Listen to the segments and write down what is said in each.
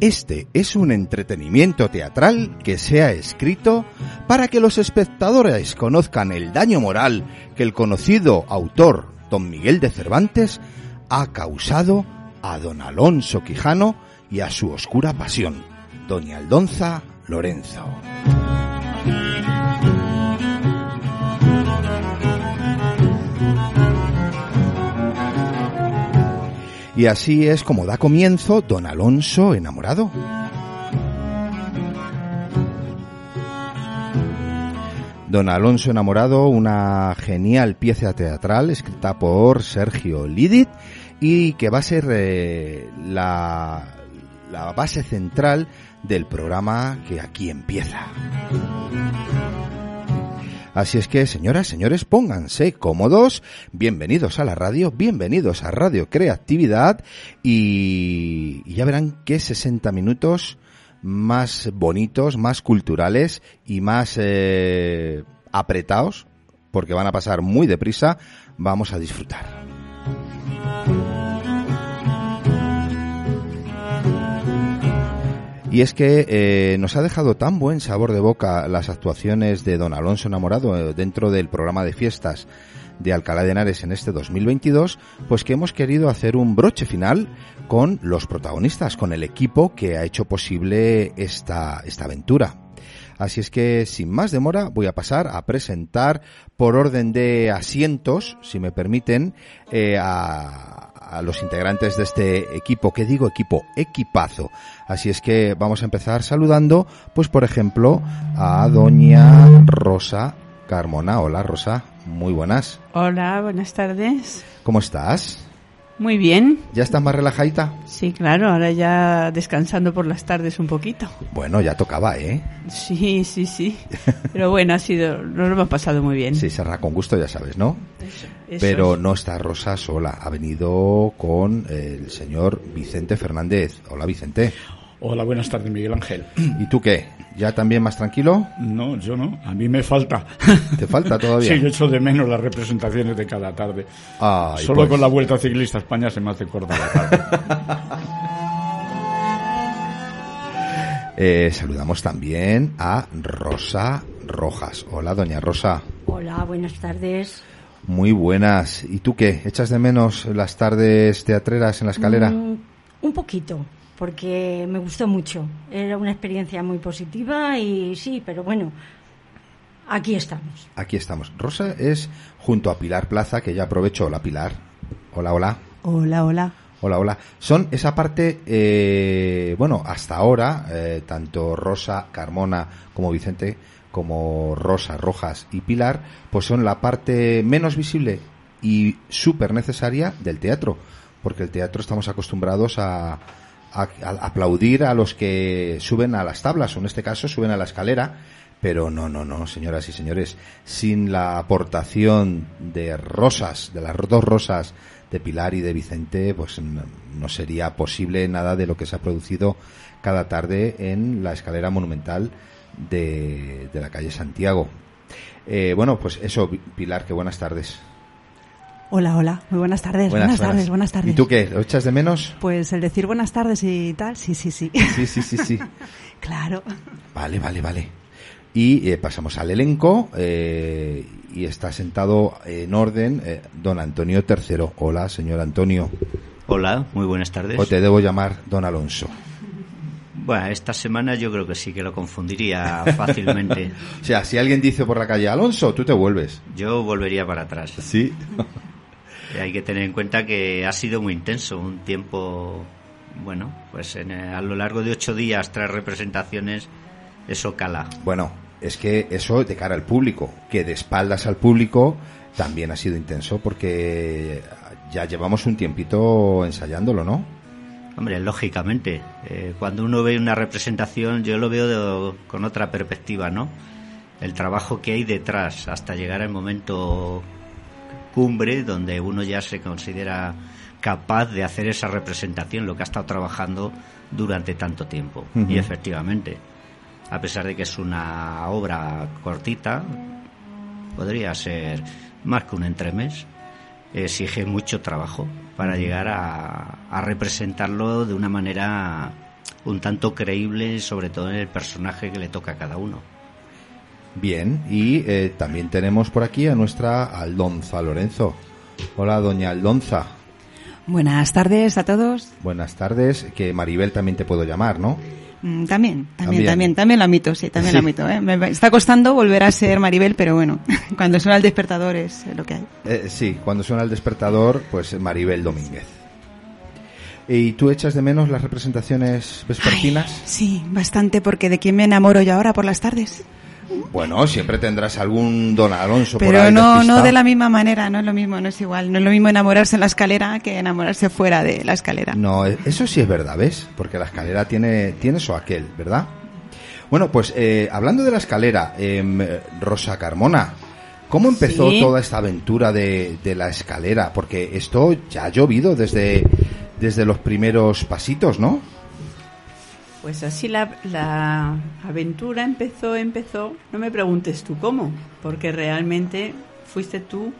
Este es un entretenimiento teatral que se ha escrito para que los espectadores conozcan el daño moral que el conocido autor don Miguel de Cervantes ha causado a don Alonso Quijano y a su oscura pasión, doña Aldonza Lorenzo. Y así es como da comienzo Don Alonso enamorado. Don Alonso enamorado, una genial pieza teatral escrita por Sergio Lidit y que va a ser eh, la, la base central del programa que aquí empieza. Así es que, señoras, señores, pónganse cómodos, bienvenidos a la radio, bienvenidos a Radio Creatividad. Y, ya verán que 60 minutos más bonitos, más culturales y más eh, apretados, porque van a pasar muy deprisa, vamos a disfrutar. Y es que eh, nos ha dejado tan buen sabor de boca las actuaciones de Don Alonso Enamorado eh, dentro del programa de fiestas de Alcalá de Henares en este 2022, pues que hemos querido hacer un broche final con los protagonistas, con el equipo que ha hecho posible esta, esta aventura. Así es que, sin más demora, voy a pasar a presentar por orden de asientos, si me permiten, eh, a, a los integrantes de este equipo, que digo equipo, equipazo. Así es que vamos a empezar saludando, pues por ejemplo, a doña Rosa Carmona. Hola Rosa, muy buenas. Hola, buenas tardes. ¿Cómo estás? Muy bien. ¿Ya estás más relajadita? Sí, claro, ahora ya descansando por las tardes un poquito. Bueno, ya tocaba, ¿eh? Sí, sí, sí. Pero bueno, ha sido, nos lo hemos pasado muy bien. Sí, será con gusto, ya sabes, ¿no? Eso Pero es. no está Rosa sola, ha venido con el señor Vicente Fernández. Hola Vicente. Hola, buenas tardes, Miguel Ángel. ¿Y tú qué? ¿Ya también más tranquilo? No, yo no, a mí me falta. ¿Te falta todavía? Sí, yo echo de menos las representaciones de cada tarde. Solo pues. con la Vuelta Ciclista a España se me hace corta la tarde. Eh, saludamos también a Rosa Rojas. Hola, doña Rosa. Hola, buenas tardes. Muy buenas. ¿Y tú qué? ¿Echas de menos las tardes teatreras en la escalera? Mm, un poquito, porque me gustó mucho. Era una experiencia muy positiva y sí, pero bueno, aquí estamos. Aquí estamos. Rosa es junto a Pilar Plaza, que ya aprovecho. Hola, Pilar. Hola, hola. Hola, hola. Hola, hola. Son esa parte, eh, bueno, hasta ahora, eh, tanto Rosa, Carmona como Vicente, como Rosa, Rojas y Pilar, pues son la parte menos visible y súper necesaria del teatro. Porque el teatro estamos acostumbrados a, a- a aplaudir a los que suben a las tablas, o en este caso suben a la escalera. Pero no, no, no, señoras y señores, sin la aportación de Rosas, de las dos Rosas, de Pilar y de Vicente, pues no, no sería posible nada de lo que se ha producido cada tarde en la escalera monumental de, de la calle Santiago. Eh, bueno, pues eso, Pilar, que buenas tardes. Hola, hola, muy buenas tardes, buenas, tardes, buenas tardes. ¿Y tú qué? ¿Lo echas de menos? Pues el decir buenas tardes y tal, sí, sí, sí. Sí, sí, sí, sí. claro. Vale, vale, vale. Y eh, pasamos al elenco eh, y está sentado en orden eh, don Antonio III. Hola, señor Antonio. Hola, muy buenas tardes. ¿O te debo llamar Don Alonso? Bueno, esta semana yo creo que sí que lo confundiría fácilmente. o sea, si alguien dice por la calle Alonso, tú te vuelves. Yo volvería para atrás. Sí. Hay que tener en cuenta que ha sido muy intenso, un tiempo, bueno, pues a lo largo de ocho días, tres representaciones, eso cala. Bueno, es que eso de cara al público, que de espaldas al público también ha sido intenso porque ya llevamos un tiempito ensayándolo, ¿no? Hombre, lógicamente, eh, cuando uno ve una representación yo lo veo con otra perspectiva, ¿no? El trabajo que hay detrás hasta llegar al momento cumbre donde uno ya se considera capaz de hacer esa representación, lo que ha estado trabajando durante tanto tiempo. Y efectivamente, a pesar de que es una obra cortita, podría ser más que un entremés, exige mucho trabajo para llegar a, representarlo de una manera un tanto creíble, sobre todo en el personaje que le toca a cada uno. Bien, y eh, también tenemos por aquí a nuestra Aldonza Lorenzo. Hola, doña Aldonza. Buenas tardes a todos. Buenas tardes, que Maribel también te puedo llamar, ¿no? Mm, también, también, también, también, la mito, sí, también la mito. ¿eh? Me está costando volver a ser Maribel, pero bueno, cuando suena el despertador es lo que hay. Eh, sí, cuando suena el despertador, pues Maribel Domínguez. ¿Y tú echas de menos las representaciones vespertinas? sí, bastante, porque ¿de quién me enamoro yo ahora por las tardes? Bueno, siempre tendrás algún Don Alonso Pero por ahí no, no de la misma manera, no es lo mismo, no es igual. No es lo mismo enamorarse en la escalera que enamorarse fuera de la escalera. No, eso sí es verdad, ¿ves? Porque la escalera tiene, tiene eso aquel, ¿verdad? Bueno, pues eh, hablando de la escalera, eh, Rosa Carmona, ¿cómo empezó toda esta aventura de, de, la escalera? Porque esto ya ha llovido desde, desde los primeros pasitos, ¿no? Pues así la, la, aventura empezó, empezó. No me preguntes tú cómo, porque realmente fuiste tú,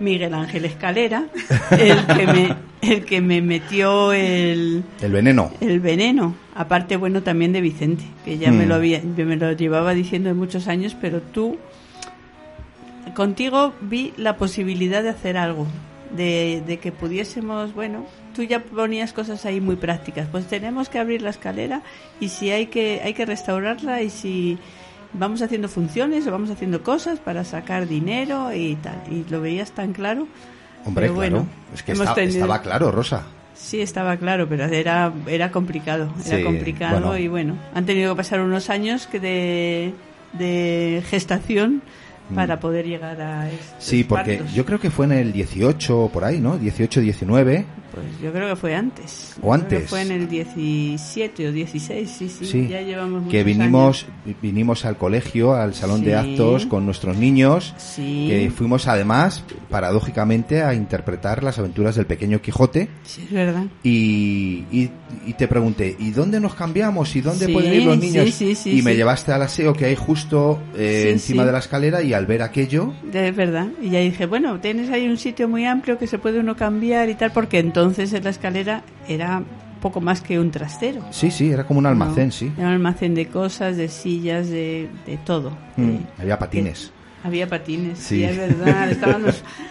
Miguel Ángel Escalera, el que me, el que me metió el... El veneno. El veneno. Aparte, bueno, también de Vicente, que ya me, lo mm. había, me lo llevaba diciendo de muchos años, pero tú, contigo vi la posibilidad de hacer algo, de, de que pudiésemos, bueno, tú ya ponías cosas ahí muy prácticas. Pues tenemos que abrir la escalera y si hay que, hay que restaurarla y si vamos haciendo funciones o vamos haciendo cosas para sacar dinero y tal. Y lo veías tan claro. Hombre, bueno, es que estaba claro, Rosa. Sí, estaba claro, pero era, era complicado. Era complicado y bueno, han tenido que pasar unos años que de, de gestación Mm. para poder llegar a Sí, porque yo creo que fue en el 18 por ahí, ¿no? 18, 19. Pues yo creo que fue antes. O antes. fue en el 17 o 16, sí, sí. Ya llevamos Que vinimos, vinimos al colegio, al salón de actos con nuestros niños. Sí. Que fuimos además, paradójicamente, a interpretar las aventuras del pequeño Quijote. Sí, es verdad. Y, y, te pregunté, ¿y dónde nos cambiamos? ¿Y dónde pueden ir los niños? y me llevaste al aseo que hay justo eh, encima de la escalera y al ver aquello. Es verdad. Y ya dije, bueno, tienes ahí un sitio muy amplio que se puede uno cambiar y tal, porque entonces entonces en la escalera era poco más que un trastero. Sí, sí, era como un almacén, sí. Era un almacén de cosas, de sillas, de, de todo. Mm, había patines. había patines, sí, es verdad. Estaban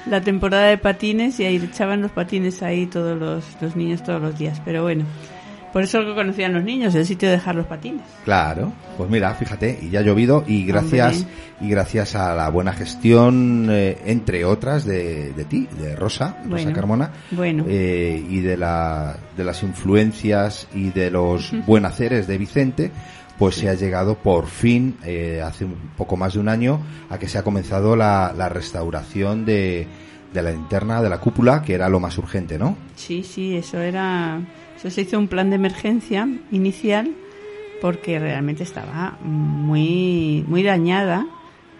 la temporada de patines y ahí echaban los patines ahí todos los, los niños todos los días. Pero bueno, por eso lo conocían los niños, el sitio de dejar los patines. Claro, pues mira, fíjate, y ya ha llovido y gracias y gracias a la buena gestión, eh, entre otras, de, de, ti, de Rosa, Rosa Carmona, bueno. Eh, y de, la, de las influencias y de los buen haceres de Vicente, pues se ha llegado por fin, eh, hace un poco más de un año, a que se ha comenzado la, la restauración de, de la linterna de la cúpula, que era lo más urgente, ¿no? Sí, sí, eso era se hizo un plan de emergencia inicial porque realmente estaba muy, muy dañada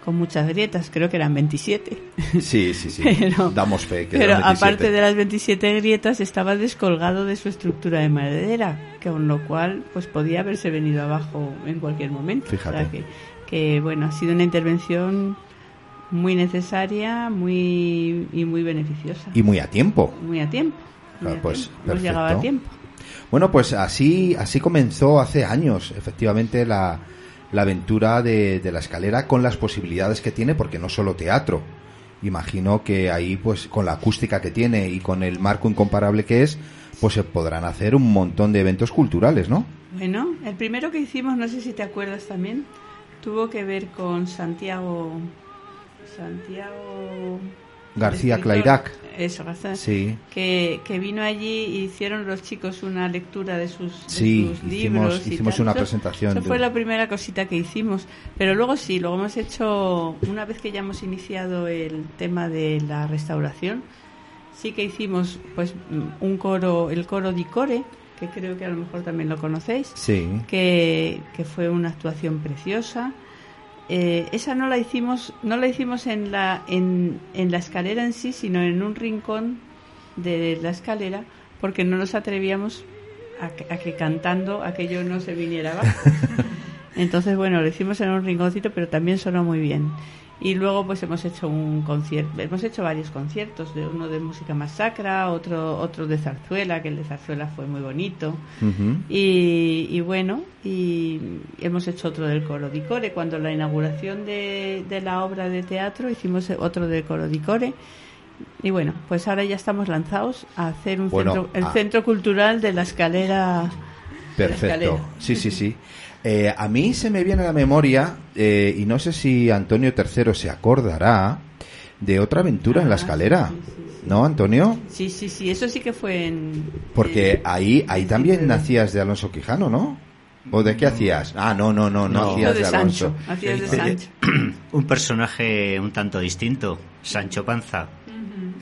con muchas grietas, creo que eran 27. Sí, sí, sí. Damos fe que Pero aparte de las 27 grietas estaba descolgado de su estructura de madera, con lo cual pues podía haberse venido abajo en cualquier momento. Fíjate. que, bueno, ha sido una intervención muy necesaria, muy y muy beneficiosa. Y muy a tiempo. Muy a tiempo. Pues Hemos llegado a tiempo. Bueno, pues así, así comenzó hace años, efectivamente, la, la aventura de, de, la escalera con las posibilidades que tiene, porque no solo teatro. Imagino que ahí, pues, con la acústica que tiene y con el marco incomparable que es, pues se podrán hacer un montón de eventos culturales, ¿no? Bueno, el primero que hicimos, no sé si te acuerdas también, tuvo que ver con Santiago. Santiago. García Clairac. Eso, García. Sí. Que, que vino allí y hicieron los chicos una lectura de sus, de Sí, sus hicimos- libros. y hicimos tal. una Eso- presentación Eso de- fue la primera cosita que hicimos. Pero luego sí, luego hemos hecho, una vez que ya hemos iniciado el tema de la restauración, sí que hicimos pues un coro, el coro di Core, que creo que a lo mejor también lo conocéis Sí. que, que fue una actuación preciosa. Eh, esa no la hicimos, no la hicimos en la, en, en la escalera en sí, sino en un rincón de la escalera, porque no nos atrevíamos a que, a que cantando aquello no se viniera abajo. Entonces, bueno, lo hicimos en un rinconcito, pero también sonó muy bien. Y luego, pues hemos hecho un concierto, hemos hecho varios conciertos, de uno de música más sacra, otro, otro de zarzuela, que el de zarzuela fue muy bonito. Y, y bueno, y hemos hecho otro del Coro di Core. Cuando la inauguración de, de la obra de teatro hicimos otro del Coro di Core. Y bueno, pues ahora ya estamos lanzados a hacer un Bueno, centro, el ah. centro cultural de la escalera. Perfecto. escalera. Sí, sí, sí. Eh, a mí se me viene a la memoria, eh, y no sé si Antonio III se acordará, de otra aventura en la Ah, escalera. sí, sí, sí. ¿No, Antonio? Sí, sí, sí, eso sí que fue en. Porque en- ahí, ahí en también nacías de Alonso Quijano, ¿no? ¿O de qué hacías? Ah, no, no, no, no, No. hacías de de Alonso. Sancho. Hacías de. Sancho. Un personaje un tanto distinto, Sancho Panza.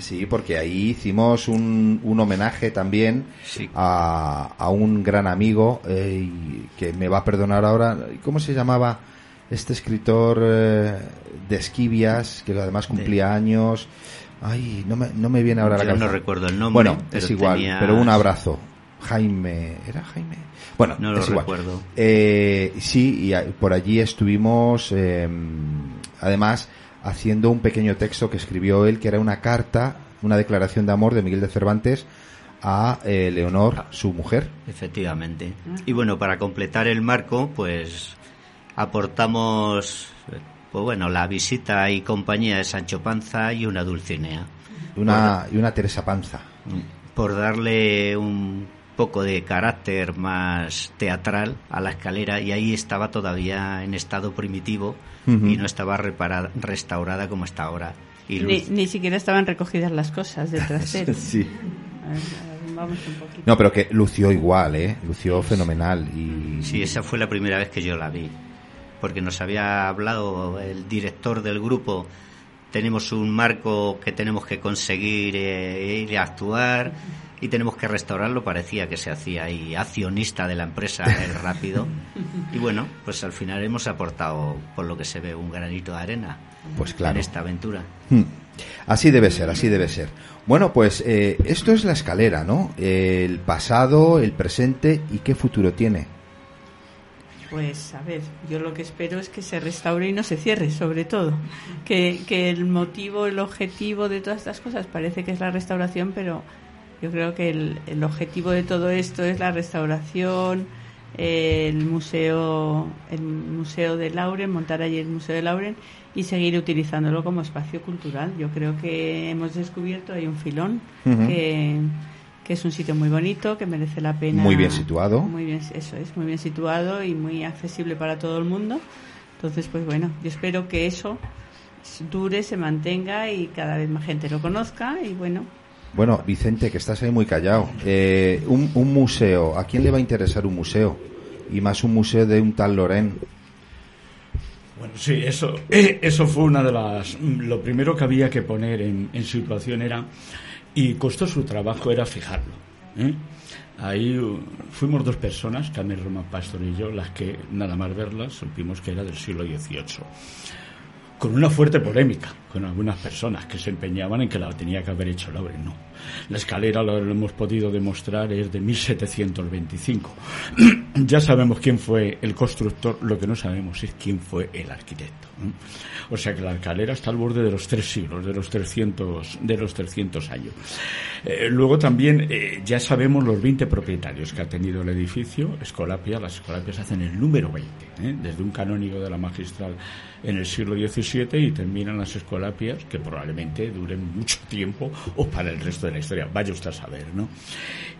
Sí, porque ahí hicimos un, un homenaje también Sí. a, a un gran amigo eh, que me va a perdonar ahora. ¿Cómo se llamaba este escritor eh, de Esquivias, que además cumplía años? Ay, no me, no me viene ahora la Yo cabeza. no recuerdo el nombre. Bueno, pero es igual, pero un abrazo. Jaime, ¿era Jaime? Bueno, No lo es igual. recuerdo. Eh, sí, y por allí estuvimos, eh, además, haciendo un pequeño texto que escribió él, que era una carta, una declaración de amor de Miguel de Cervantes a eh, Leonor, su mujer. Efectivamente. Y bueno, para completar el marco, pues aportamos, pues bueno, la visita y compañía de Sancho Panza y una Dulcinea. Una, y una Teresa Panza. Por darle un poco de carácter más teatral a la escalera y ahí estaba todavía en estado primitivo Ujú. y no estaba reparada, restaurada como está ahora. Y Ni, ni siquiera estaban recogidas las cosas del trasero. Sí. A ver, a ver, vamos un poquito. No, pero que lució igual, ¿eh? Lució fenomenal. Y, Sí, esa fue la primera vez que yo la vi, porque nos había hablado el director del grupo, tenemos un marco que tenemos que conseguir eh, ir a actuar y tenemos que restaurarlo, parecía que se hacía ahí accionista de la empresa el rápido. Y bueno, pues al final hemos aportado, por lo que se ve, un granito de arena Pues claro. en esta aventura. Hmm. Así debe ser, así debe ser. Bueno, pues eh, esto es la escalera, ¿no? El pasado, el presente y qué futuro tiene. Pues a ver, yo lo que espero es que se restaure y no se cierre, sobre todo. Que, que el motivo, el objetivo de todas estas cosas parece que es la restauración, pero yo creo que el, el objetivo de todo esto es la restauración, el museo, el museo de Lauren, montar allí el museo de Lauren y seguir utilizándolo como espacio cultural. Yo creo que hemos descubierto ahí un filón que, que es un sitio muy bonito, que merece la pena. Muy bien situado. Muy bien, eso es, muy bien situado y muy accesible para todo el mundo. Entonces, pues bueno, yo espero que eso dure, se mantenga y cada vez más gente lo conozca y bueno, Bueno, Vicente, que estás ahí muy callado. Eh, un, un museo, ¿a quién le va a interesar un museo? Y más un museo de un tal Loren. Bueno, sí, eso, eh, eso fue una de las. mm, Lo primero que había que poner en, en situación era. Y costó su trabajo era fijarlo. ¿eh? Ahí uh, fuimos dos personas, Carmen Román Pastor y yo, las que nada más verlas supimos que era del siglo XVIII. Con una fuerte polémica con algunas personas que se empeñaban en que la tenía que haber hecho Lauren. No. La escalera, lo hemos podido demostrar, es de 1725. Ya sabemos quién fue el constructor, lo que no sabemos es quién fue el arquitecto. O sea que la escalera está al borde de los tres siglos, de los 300, de los 300 años. Eh, luego también eh, ya sabemos los 20 propietarios que ha tenido el edificio. Escolapia, las Escolapias hacen el número 20, ¿eh? desde un canónigo de la magistral en el siglo XVI 17 y terminan las escolapias que probablemente duren mucho tiempo o para el resto de la historia. Vaya usted a saber, ¿no?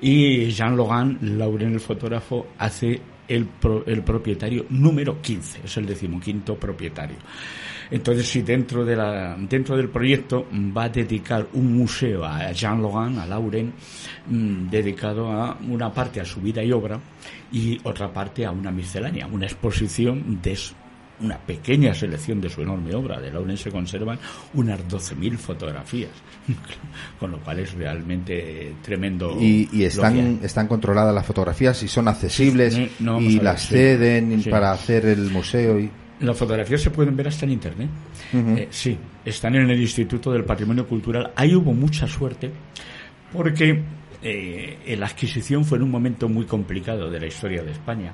Y Jean Logan, Lauren el fotógrafo, hace el, el propietario número 15, es el decimoquinto propietario. Entonces, si dentro, de la, dentro del proyecto va a dedicar un museo a Jean Logan, a Lauren, mm, dedicado a una parte a su vida y obra y otra parte a una miscelánea, una exposición de una pequeña selección de su enorme obra. De Lauren se conservan unas 12.000 fotografías, con lo cual es realmente tremendo. Y, están, están controladas las fotografías y son accesibles y las ceden para hacer el museo. y las fotografías se pueden ver hasta en internet. Eh, sí, están en el Instituto del Patrimonio Cultural. Ahí hubo mucha suerte porque eh, la adquisición fue en un momento muy complicado de la historia de España.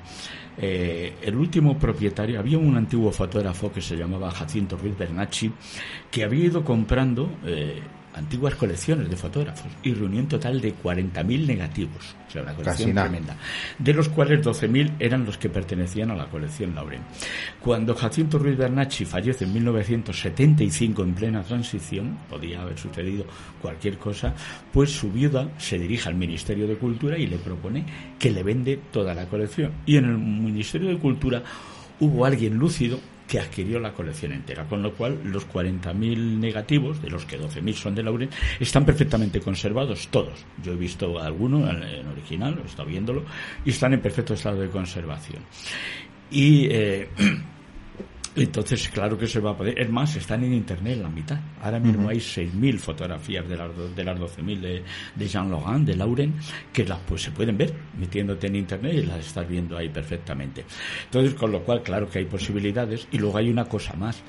Eh, el último propietario, había un antiguo fotógrafo que se llamaba Jacinto Ruiz Bernacci, que había ido comprando antiguas colecciones de fotógrafos y reunió un total de 40.000 negativos, o sea, una colección tremenda, de los cuales 12.000 eran los que pertenecían a la colección Lauren. Cuando Jacinto Ruiz Bernacci fallece en 1975 en plena transición, podía haber sucedido cualquier cosa, pues su viuda se dirige al Ministerio de Cultura y le propone que le vende toda la colección. Y en el Ministerio de Cultura hubo alguien lúcido que adquirió la colección entera, con lo cual los 40.000 negativos, de los que 12.000 son de Lauren, están perfectamente conservados, todos. Yo he visto alguno en original, he estado viéndolo, y están en perfecto estado de conservación. Y eh, Entonces, claro que se va a poder. Es más, están en internet la mitad. Ahora mismo hay 6.000 fotografías de las, de las 12.000 de, de Jean Logan, de Lauren, que las pues se pueden ver metiéndote en internet y las estás viendo ahí perfectamente. Entonces, con lo cual, claro que hay posibilidades. Y luego hay una cosa más.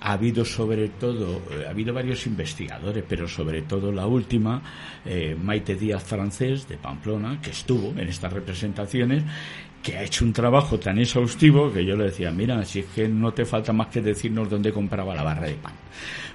Ha habido sobre todo, eh, ha habido varios investigadores, pero sobre todo la última, eh, Maite Díaz francés de Pamplona, que estuvo en estas representaciones que ha hecho un trabajo tan exhaustivo que yo le decía, mira, si es que no te falta más que decirnos dónde compraba la barra de pan.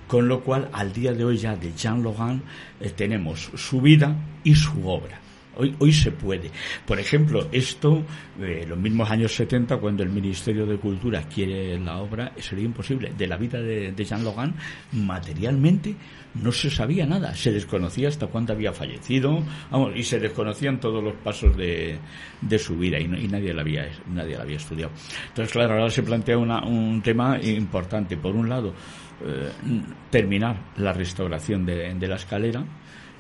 Con lo cual, al día de hoy ya de Jean Logan eh, tenemos su vida y su obra. Hoy, hoy se puede. Por ejemplo, esto, eh, los mismos años 70, cuando el Ministerio de Cultura quiere la obra, sería imposible. De la vida de, Jean Logan, materialmente, no se sabía nada. Se desconocía hasta cuándo había fallecido, vamos, y se desconocían todos los pasos de, de su vida y, nadie, la había, nadie la había estudiado. Entonces, claro, ahora se plantea un tema importante. Por un lado, eh, terminar la restauración de, de la escalera,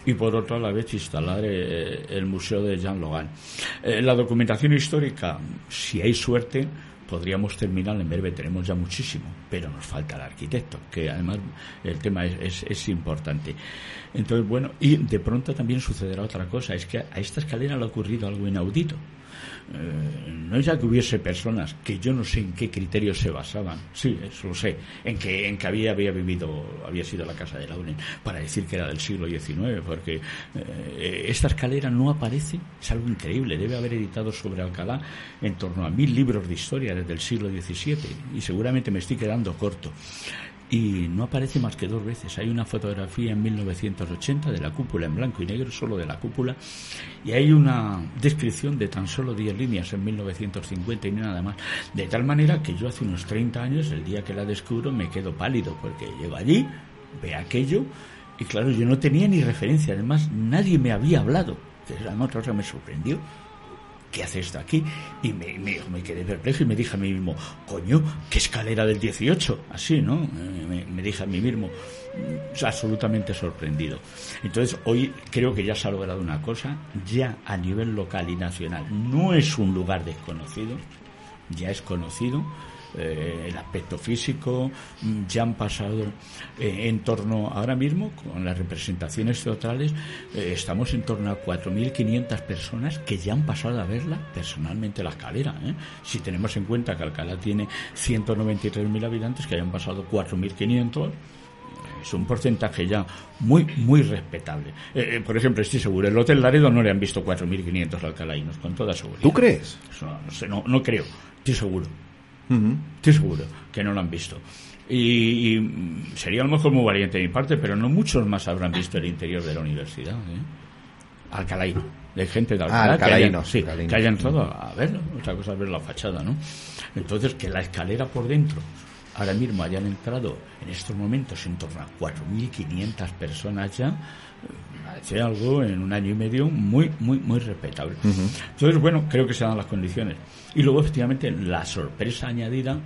y por otro a la vez instalar eh, el Museo de Jean Logan. Eh, la documentación histórica, si hay suerte, podríamos terminar en breve, tenemos ya muchísimo, pero nos falta el arquitecto, que además el tema es, es, importante. Entonces, bueno, y de pronto también sucederá otra cosa, es que a esta escalera le ha ocurrido algo inaudito. Eh, no es ya que hubiese personas que yo no sé en qué criterios se basaban, sí, eso lo sé, en que, en que había, había vivido, había sido la casa de Lauren, para decir que era del siglo XIX, porque eh, esta escalera no aparece, es algo increíble, debe haber editado sobre Alcalá en torno a mil libros de historia desde el siglo XVII, y seguramente me estoy quedando corto y no aparece más que dos veces. Hay una fotografía en 1980 de la cúpula en blanco y negro, solo de la cúpula, y hay una descripción de tan solo 10 líneas en 1950 y nada más. De tal manera que yo hace unos 30 años, el día que la descubro, me quedo pálido porque llego allí, ve aquello, y claro, yo no tenía ni referencia, además nadie me había hablado, que es la otra cosa me sorprendió ¿qué hace esto aquí? Y me, me, me, quedé perplejo y me dije a mí mismo, coño, ¿qué escalera del 18? Así, ¿no? Me, dije a mí mismo, mm, absolutamente sorprendido. Entonces, hoy creo que ya se ha logrado una cosa, ya a nivel local y nacional, no es un lugar desconocido, ya es conocido, eh, el aspecto físico, mm, ya han pasado eh, en torno, ahora mismo, con las representaciones teatrales, eh, estamos en torno a 4.500 personas que ya han pasado a verla personalmente la escalera. Si tenemos en cuenta que Alcalá tiene 193.000 habitantes, que hayan pasado 4.500, es un porcentaje ya muy, muy respetable. por ejemplo, estoy seguro, el Hotel Laredo no le han visto 4.500 alcalainos, con toda seguridad. ¿Tú crees? no, no creo, estoy seguro. Estoy seguro que no lo han visto. Y, sería a lo mejor muy valiente de mi parte, pero no muchos más habrán visto el interior de la universidad. ¿eh? Alcalaino, de gente de Alcalá, que, hayan, sí, entrado a verlo. Otra cosa es ver la fachada, ¿no? Entonces, que la escalera por dentro ahora mismo hayan entrado en estos momentos en torno a 4.500 personas ya, hace algo en un año y medio muy, muy, muy respetable. Entonces, bueno, creo que se dan las condiciones. Y luego, efectivamente, la sorpresa añadida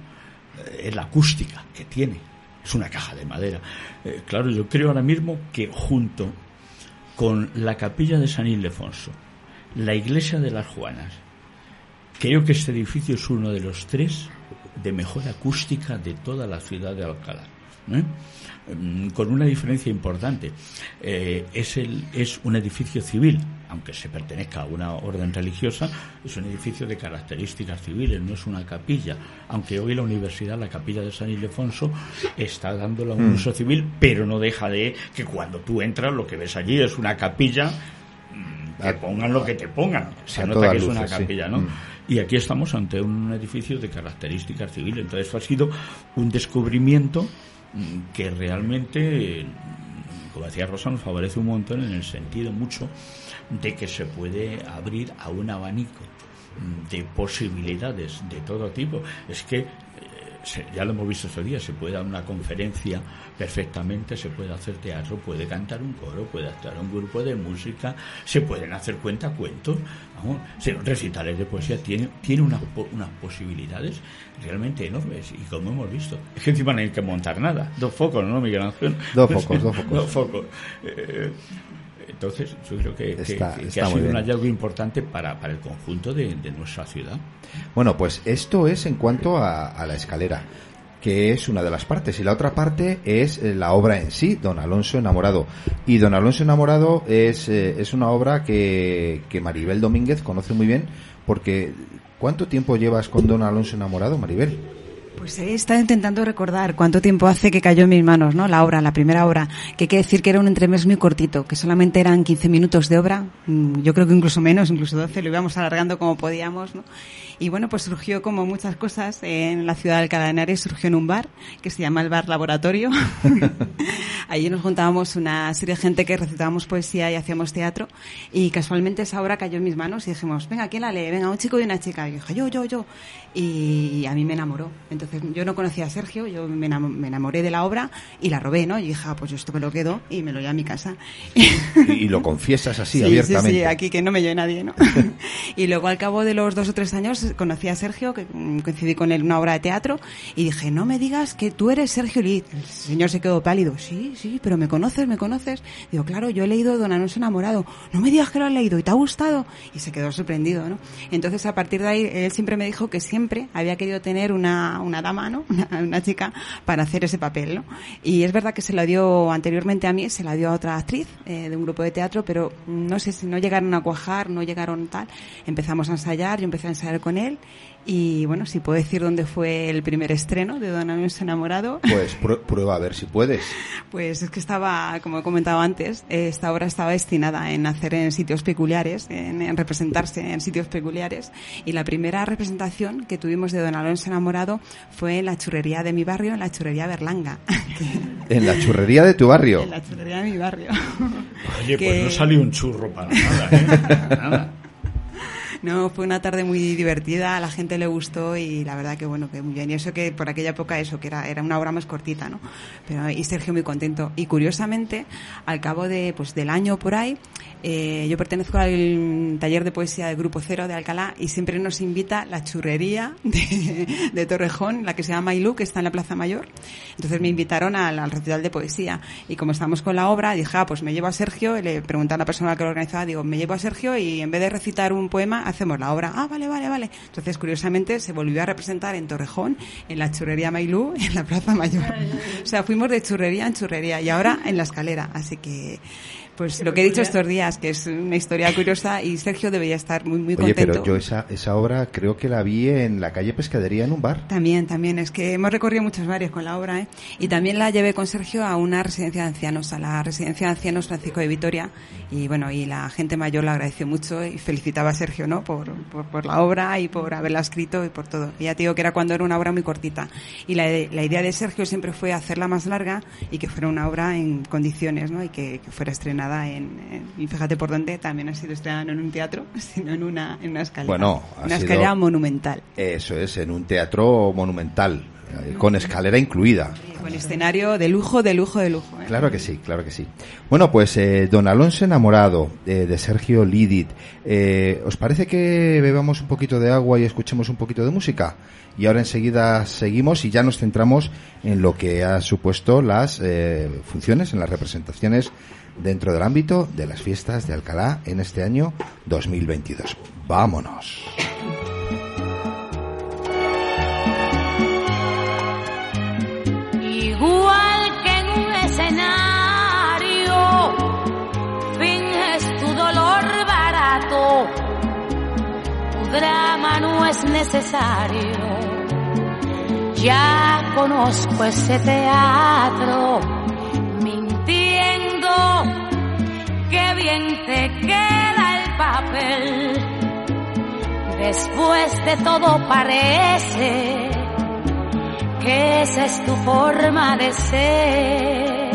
eh, es la acústica que tiene. Es una caja de madera. Eh, claro, yo creo ahora mismo que junto con la capilla de San Ildefonso, la iglesia de las Juanas, creo que este edificio es uno de los tres de mejor acústica de toda la ciudad de Alcalá. ¿Eh? Mm, con una diferencia importante. Eh, es, el, es un edificio civil, aunque se pertenezca a una orden religiosa, es un edificio de características civiles, no es una capilla. Aunque hoy la universidad, la capilla de San Ildefonso, está dándola un mm. uso civil, pero no deja de que cuando tú entras lo que ves allí es una capilla, mm, que pongan lo que te pongan. Se nota que es una capilla, ¿no? Y aquí estamos ante un edificio de características civiles. Entonces, ha sido un descubrimiento que realmente, como decía Rosa, nos favorece un montón en el sentido mucho de que se puede abrir a un abanico de posibilidades de todo tipo. Es que ya lo hemos visto estos días, se puede dar una conferencia perfectamente, se puede hacer teatro, puede cantar un coro, puede actuar un grupo de música, se pueden hacer cuentacuentos, vamos, recitales de poesía, tiene, tiene unas, unas posibilidades realmente enormes y como hemos visto, es que encima no hay que montar nada, dos focos, ¿no, Miguel Ángel? Dos focos, dos focos. dos focos. Eh, entonces, yo creo que, ha sido un hallazgo importante para, para el conjunto de, nuestra ciudad. Bueno, pues esto es en cuanto a, la escalera que es una de las partes. Y la otra parte es eh, la obra en sí, Don Alonso Enamorado. Y Don Alonso Enamorado es, eh, es una obra que, que Maribel Domínguez conoce muy bien, porque ¿cuánto tiempo llevas con Don Alonso Enamorado, Maribel? Pues he estado intentando recordar cuánto tiempo hace que cayó en mis manos, ¿no? La obra, la primera obra, que hay que decir que era un entremés muy cortito, que solamente eran 15 minutos de obra, mm, yo creo que incluso menos, incluso 12, lo íbamos alargando como podíamos, ¿no? Y bueno, pues surgió como muchas cosas en la ciudad de Alcalá surgió en un bar que se llama el Bar Laboratorio. Allí nos juntábamos una serie de gente que recitábamos poesía y hacíamos teatro y casualmente esa obra cayó en mis manos y dijimos, venga, ¿quién la lee? Venga, un chico y una chica. Y yo, yo, yo. Y a mí me enamoró. Entonces yo no conocía a Sergio, yo me enamoré de la obra y la robé, ¿no? Y dije, ah, pues yo esto me lo quedo y me lo llevo a mi casa. Y, lo confiesas así, abiertamente. Sí, sí, aquí que no me lleve nadie, ¿no? y luego al cabo de los dos o tres años conocí a Sergio, que coincidí con él en una obra de teatro, y dije, no me digas que tú eres Sergio Lid. El señor se quedó pálido. Sí, sí, pero me conoces, me conoces. Digo, claro, yo he leído Don Alonso enamorado. No me digas que lo has leído y te ha gustado. Y se quedó sorprendido, ¿no? Entonces, a partir de ahí, él siempre me dijo que siempre había querido tener una, una dama, ¿no? Una, chica para hacer ese papel, ¿no? Y es verdad que se la dio anteriormente a mí, se la dio a otra actriz eh, de un grupo de teatro, pero no sé si no llegaron a cuajar, no llegaron tal. Empezamos a ensayar, yo empecé a ensayar con él y bueno, si puedo decir dónde fue el primer estreno de Don Alonso Enamorado. Pues prueba a ver si puedes. Pues es que estaba, como he comentado antes, esta obra estaba destinada en hacer en sitios peculiares, en, representarse en sitios peculiares. Y la primera representación que tuvimos de Don Alonso Enamorado fue en la churrería de mi barrio, en la churrería Berlanga. ¿En la churrería de tu barrio? En la churrería de mi barrio. Oye, pues no salió un churro para nada, ¿eh? Para nada. No, fue una tarde muy divertida, a la gente le gustó y la verdad que bueno, que muy bien. Y eso que por aquella época eso, que era, era una obra más cortita, ¿no? Pero, y Sergio muy contento. Y curiosamente, al cabo de, pues, del año por ahí, eh, yo pertenezco al taller de poesía del Grupo Cero de Alcalá y siempre nos invita la churrería de, Torrejón, la que se llama Ilú, que está en la Plaza Mayor. Entonces me invitaron al, al recital de poesía y como estamos con la obra, dije, ah, pues me llevo a Sergio, y le pregunté a la persona que lo organizaba, digo, me llevo a Sergio y en vez de recitar un poema, hacemos la obra. Ah, vale, vale, vale. Entonces, curiosamente, se volvió a representar en Torrejón, en la churrería Mailú, en la Plaza Mayor. O sea, fuimos de churrería en churrería y ahora en la escalera. Así que pues lo que he dicho estos días, que es una historia curiosa y Sergio debería estar muy, muy contento. Oye, pero yo esa, esa obra creo que la vi en la calle Pescadería en un bar. También, también. Es que hemos recorrido muchos barrios con la obra, ¿eh? Y también la llevé con Sergio a una residencia de ancianos, a la residencia de ancianos Francisco de Vitoria. Y bueno, y la gente mayor la agradeció mucho y felicitaba a Sergio, ¿no? Por, por, la obra y por haberla escrito y por todo. Y ya te digo que era cuando era una obra muy cortita. Y la, la idea de Sergio siempre fue hacerla más larga y que fuera una obra en condiciones, ¿no? Y que, que fuera estrenada en y fíjate por dónde, también ha sido estrenado no en un teatro, sino en una, en una escalera. Bueno, una escalera monumental. Eso es, en un teatro monumental. eh, con escalera incluida. Con escenario de lujo, de lujo, de lujo. ¿eh? Claro que sí, claro que sí. Bueno, pues eh, Don Alonso enamorado eh, de Sergio Lidit. Eh, ¿Os parece que bebamos un poquito de agua y escuchemos un poquito de música? Y ahora enseguida seguimos y ya nos centramos en lo que ha supuesto las eh, funciones, en las representaciones dentro del ámbito de las fiestas de Alcalá en este año 2022. Vámonos. Igual que en un escenario, finges tu dolor barato, tu drama no es necesario. Ya conozco ese teatro, mintiendo, que bien te queda el papel. Después de todo parece que esa es tu forma de ser.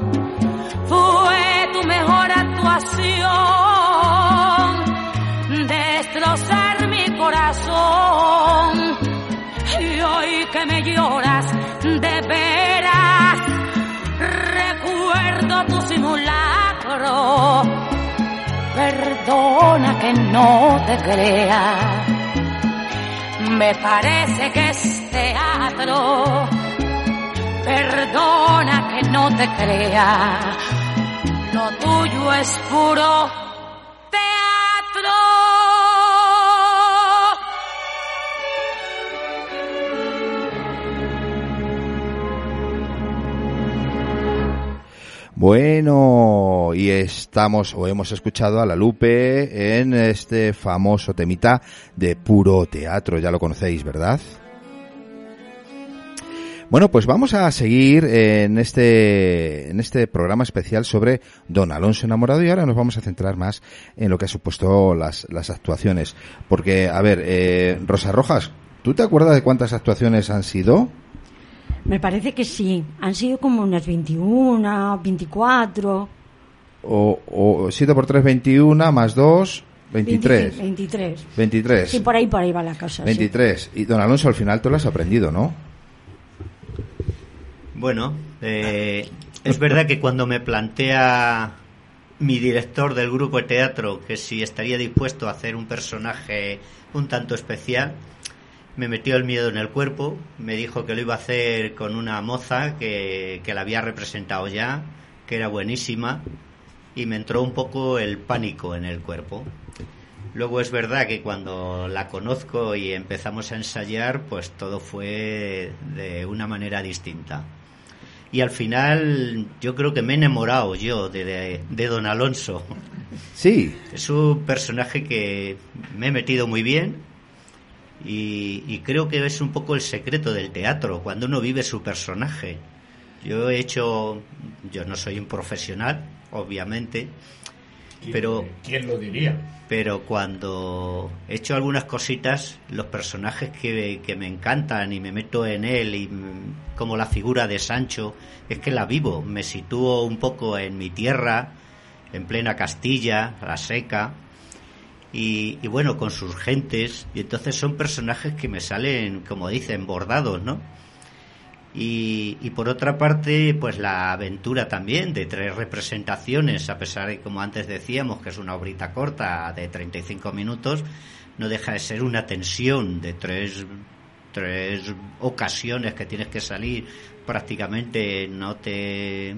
Fue tu mejor actuación, destrozar mi corazón. Y hoy que me lloras de veras, recuerdo tu simulacro. Perdona que no te crea. Me parece que es teatro perdona que no te crea, lo tuyo es puro teatro. Bueno, y estamos o hemos escuchado a la Lupe en este famoso temita de puro teatro, ya lo conocéis, ¿verdad? Bueno, pues vamos a seguir en este, en este programa especial sobre Don Alonso enamorado y ahora nos vamos a centrar más en lo que ha supuesto las, las actuaciones. Porque, a ver, eh, Rosa Rojas, ¿tú te acuerdas de cuántas actuaciones han sido? Me parece que sí. Han sido como unas 21, 24. O, o 7 por 3, 21, más 2, 23. 23. 23. Sí, por ahí, por ahí va la cosa. sí. 23. Y Don Alonso, al final tú lo has aprendido, ¿no? Bueno, eh, es verdad que cuando me plantea mi director del grupo de teatro que si estaría dispuesto a hacer un personaje un tanto especial, me metió el miedo en el cuerpo, me dijo que lo iba a hacer con una moza que, que la había representado ya, que era buenísima, y me entró un poco el pánico en el cuerpo. Luego es verdad que cuando la conozco y empezamos a ensayar, pues todo fue de una manera distinta. Y al final yo creo que me he enamorado yo de, de, de Don Alonso. Sí. Es un personaje que me he metido muy bien y, y creo que es un poco el secreto del teatro, cuando uno vive su personaje. Yo he hecho, yo no soy un profesional, obviamente, pero quién lo diría pero cuando he hecho algunas cositas, los personajes que, que, me encantan y me meto en él, y como la figura de Sancho, es que la vivo, me sitúo un poco en mi tierra, en plena Castilla, la seca, y, y bueno, con sus gentes, y entonces son personajes que me salen, como dicen, bordados, ¿no? Y, y, por otra parte, pues la aventura también de tres representaciones, a pesar de, como antes decíamos, que es una obrita corta de 35 minutos, no deja de ser una tensión de tres, tres ocasiones que tienes que salir, prácticamente no te,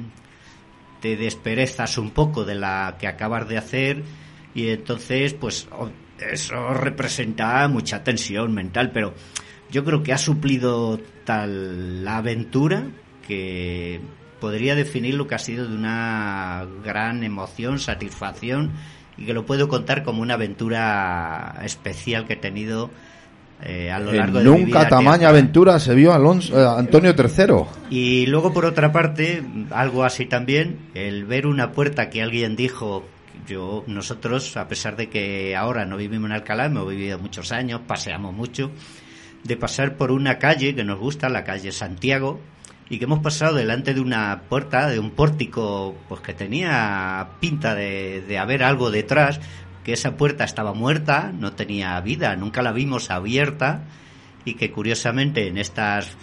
te desperezas un poco de la que acabas de hacer y entonces, pues eso representa mucha tensión mental, pero yo creo que ha suplido tal la aventura que podría definir lo que ha sido de una gran emoción, satisfacción y que lo puedo contar como una aventura especial que he tenido eh, a lo largo de nunca mi vida. tamaña aventura se vio Alonso, eh, Antonio III. Y luego por otra parte, algo así también, el ver una puerta que alguien dijo yo nosotros a pesar de que ahora no vivimos en Alcalá, hemos vivido muchos años, paseamos mucho de pasar por una calle que nos gusta, la calle Santiago, y que hemos pasado delante de una puerta, de un pórtico, pues que tenía pinta de, de haber algo detrás, que esa puerta estaba muerta, no tenía vida, nunca la vimos abierta, y que curiosamente en estas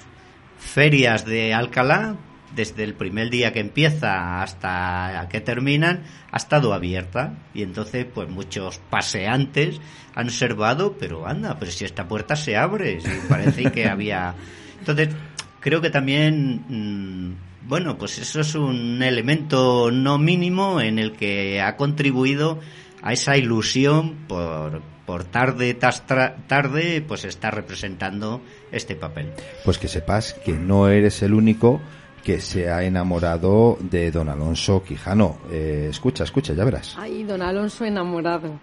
ferias de Alcalá, desde el primer día que empieza hasta que terminan, ha estado abierta. Y entonces, pues muchos paseantes han observado, pero anda, pero si esta puerta se abre, si parece que había. Entonces, creo que también, mmm, bueno, pues eso es un elemento no mínimo en el que ha contribuido a esa ilusión por, por tarde tras tarde, pues está representando este papel. Pues que sepas que no eres el único que se ha enamorado de don Alonso Quijano. Eh, escucha, escucha, ya verás. Ay, don Alonso enamorado.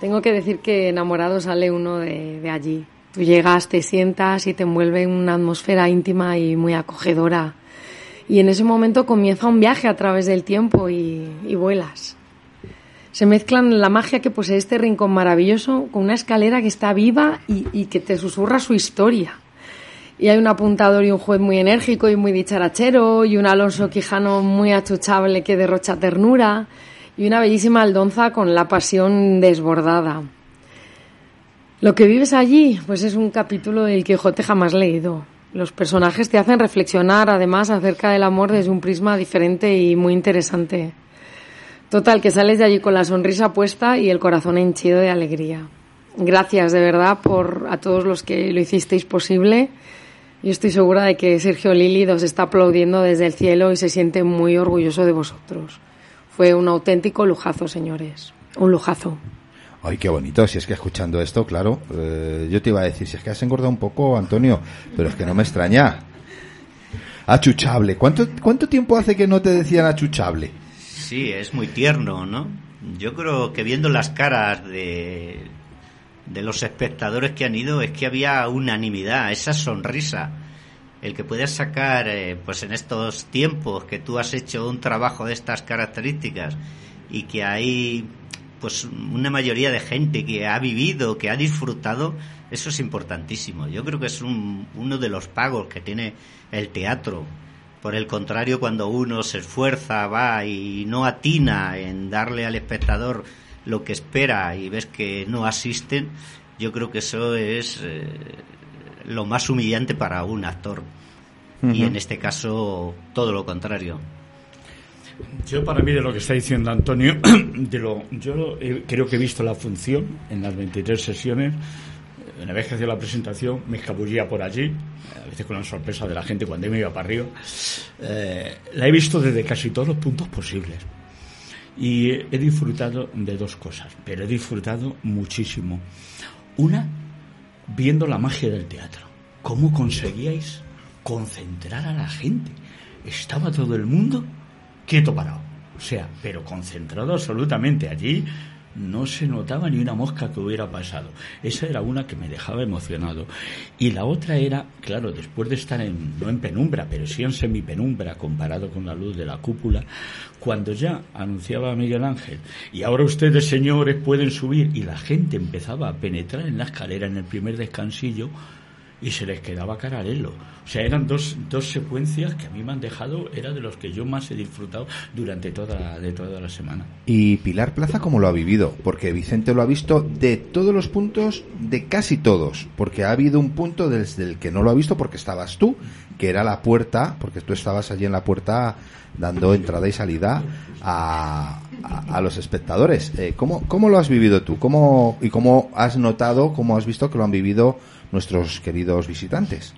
Tengo que decir que enamorado sale uno de, allí. Tú llegas, te sientas y te envuelve en una atmósfera íntima y muy acogedora. Y en ese momento comienza un viaje a través del tiempo y, vuelas. Se mezclan la magia que posee este rincón maravilloso con una escalera que está viva y que te susurra su historia y hay un apuntador y un juez muy enérgico y muy dicharachero y un Alonso Quijano muy achuchable que derrocha ternura y una bellísima Aldonza con la pasión desbordada. Lo que vives allí, pues es un capítulo del Quijote jamás leído. Los personajes te hacen reflexionar además acerca del amor desde un prisma diferente y muy interesante. Total, que sales de allí con la sonrisa puesta y el corazón henchido de alegría. Gracias de verdad por a todos los que lo hicisteis posible yo estoy segura de que Sergio Lili os está aplaudiendo desde el cielo y se siente muy orgulloso de vosotros. Fue un auténtico lujazo, señores. Un lujazo. Ay, qué bonito. Si es que escuchando esto, claro, eh, yo te iba a decir, si es que has engordado un poco, Antonio, pero es que no me extraña. Achuchable. ¿Cuánto, cuánto tiempo hace que no te decían achuchable? Sí, es muy tierno, ¿no? Yo creo que viendo las caras de de los espectadores que han ido es que había unanimidad, esa sonrisa. El que puedas sacar, eh, pues en estos tiempos que tú has hecho un trabajo de estas características y que hay pues una mayoría de gente que ha vivido, que ha disfrutado, eso es importantísimo. Yo creo que es un, uno de los pagos que tiene el teatro. Por el contrario, cuando uno se esfuerza, va y no atina en darle al espectador lo que espera y ves que no asisten, yo creo que eso es eh, lo más humillante para un actor. Uh -huh. Y en este caso, todo lo contrario. Yo para mí de lo que está diciendo Antonio, de lo, yo eh, creo que he visto la función en las 23 sesiones. Una vez que hacía la presentación me escabullía por allí, a veces con la sorpresa de la gente cuando me iba para arriba. Eh, la he visto desde casi todos los puntos posibles. Y he disfrutado de dos cosas, pero he disfrutado muchísimo. Una, viendo la magia del teatro. ¿Cómo conseguíais concentrar a la gente? Estaba todo el mundo quieto parado. O sea, pero concentrado absolutamente allí. No se notaba ni una mosca que hubiera pasado. Esa era una que me dejaba emocionado. Y la otra era, claro, después de estar en, no en penumbra, pero sí en semipenumbra comparado con la luz de la cúpula, cuando ya anunciaba a Miguel Ángel, y ahora ustedes, señores, pueden subir, y la gente empezaba a penetrar en la escalera en el primer descansillo, y se les quedaba caralelo. O sea, eran dos, dos secuencias que a mí me han dejado, era de los que yo más he disfrutado durante toda, de toda la semana. ¿Y Pilar Plaza cómo lo ha vivido? Porque Vicente lo ha visto de todos los puntos, de casi todos, porque ha habido un punto desde el que no lo ha visto porque estabas tú, que era la puerta, porque tú estabas allí en la puerta dando entrada y salida a, a, los espectadores. Eh, ¿cómo, ¿Cómo lo has vivido tú? ¿Cómo, ¿Y cómo has notado, cómo has visto que lo han vivido nuestros queridos visitantes?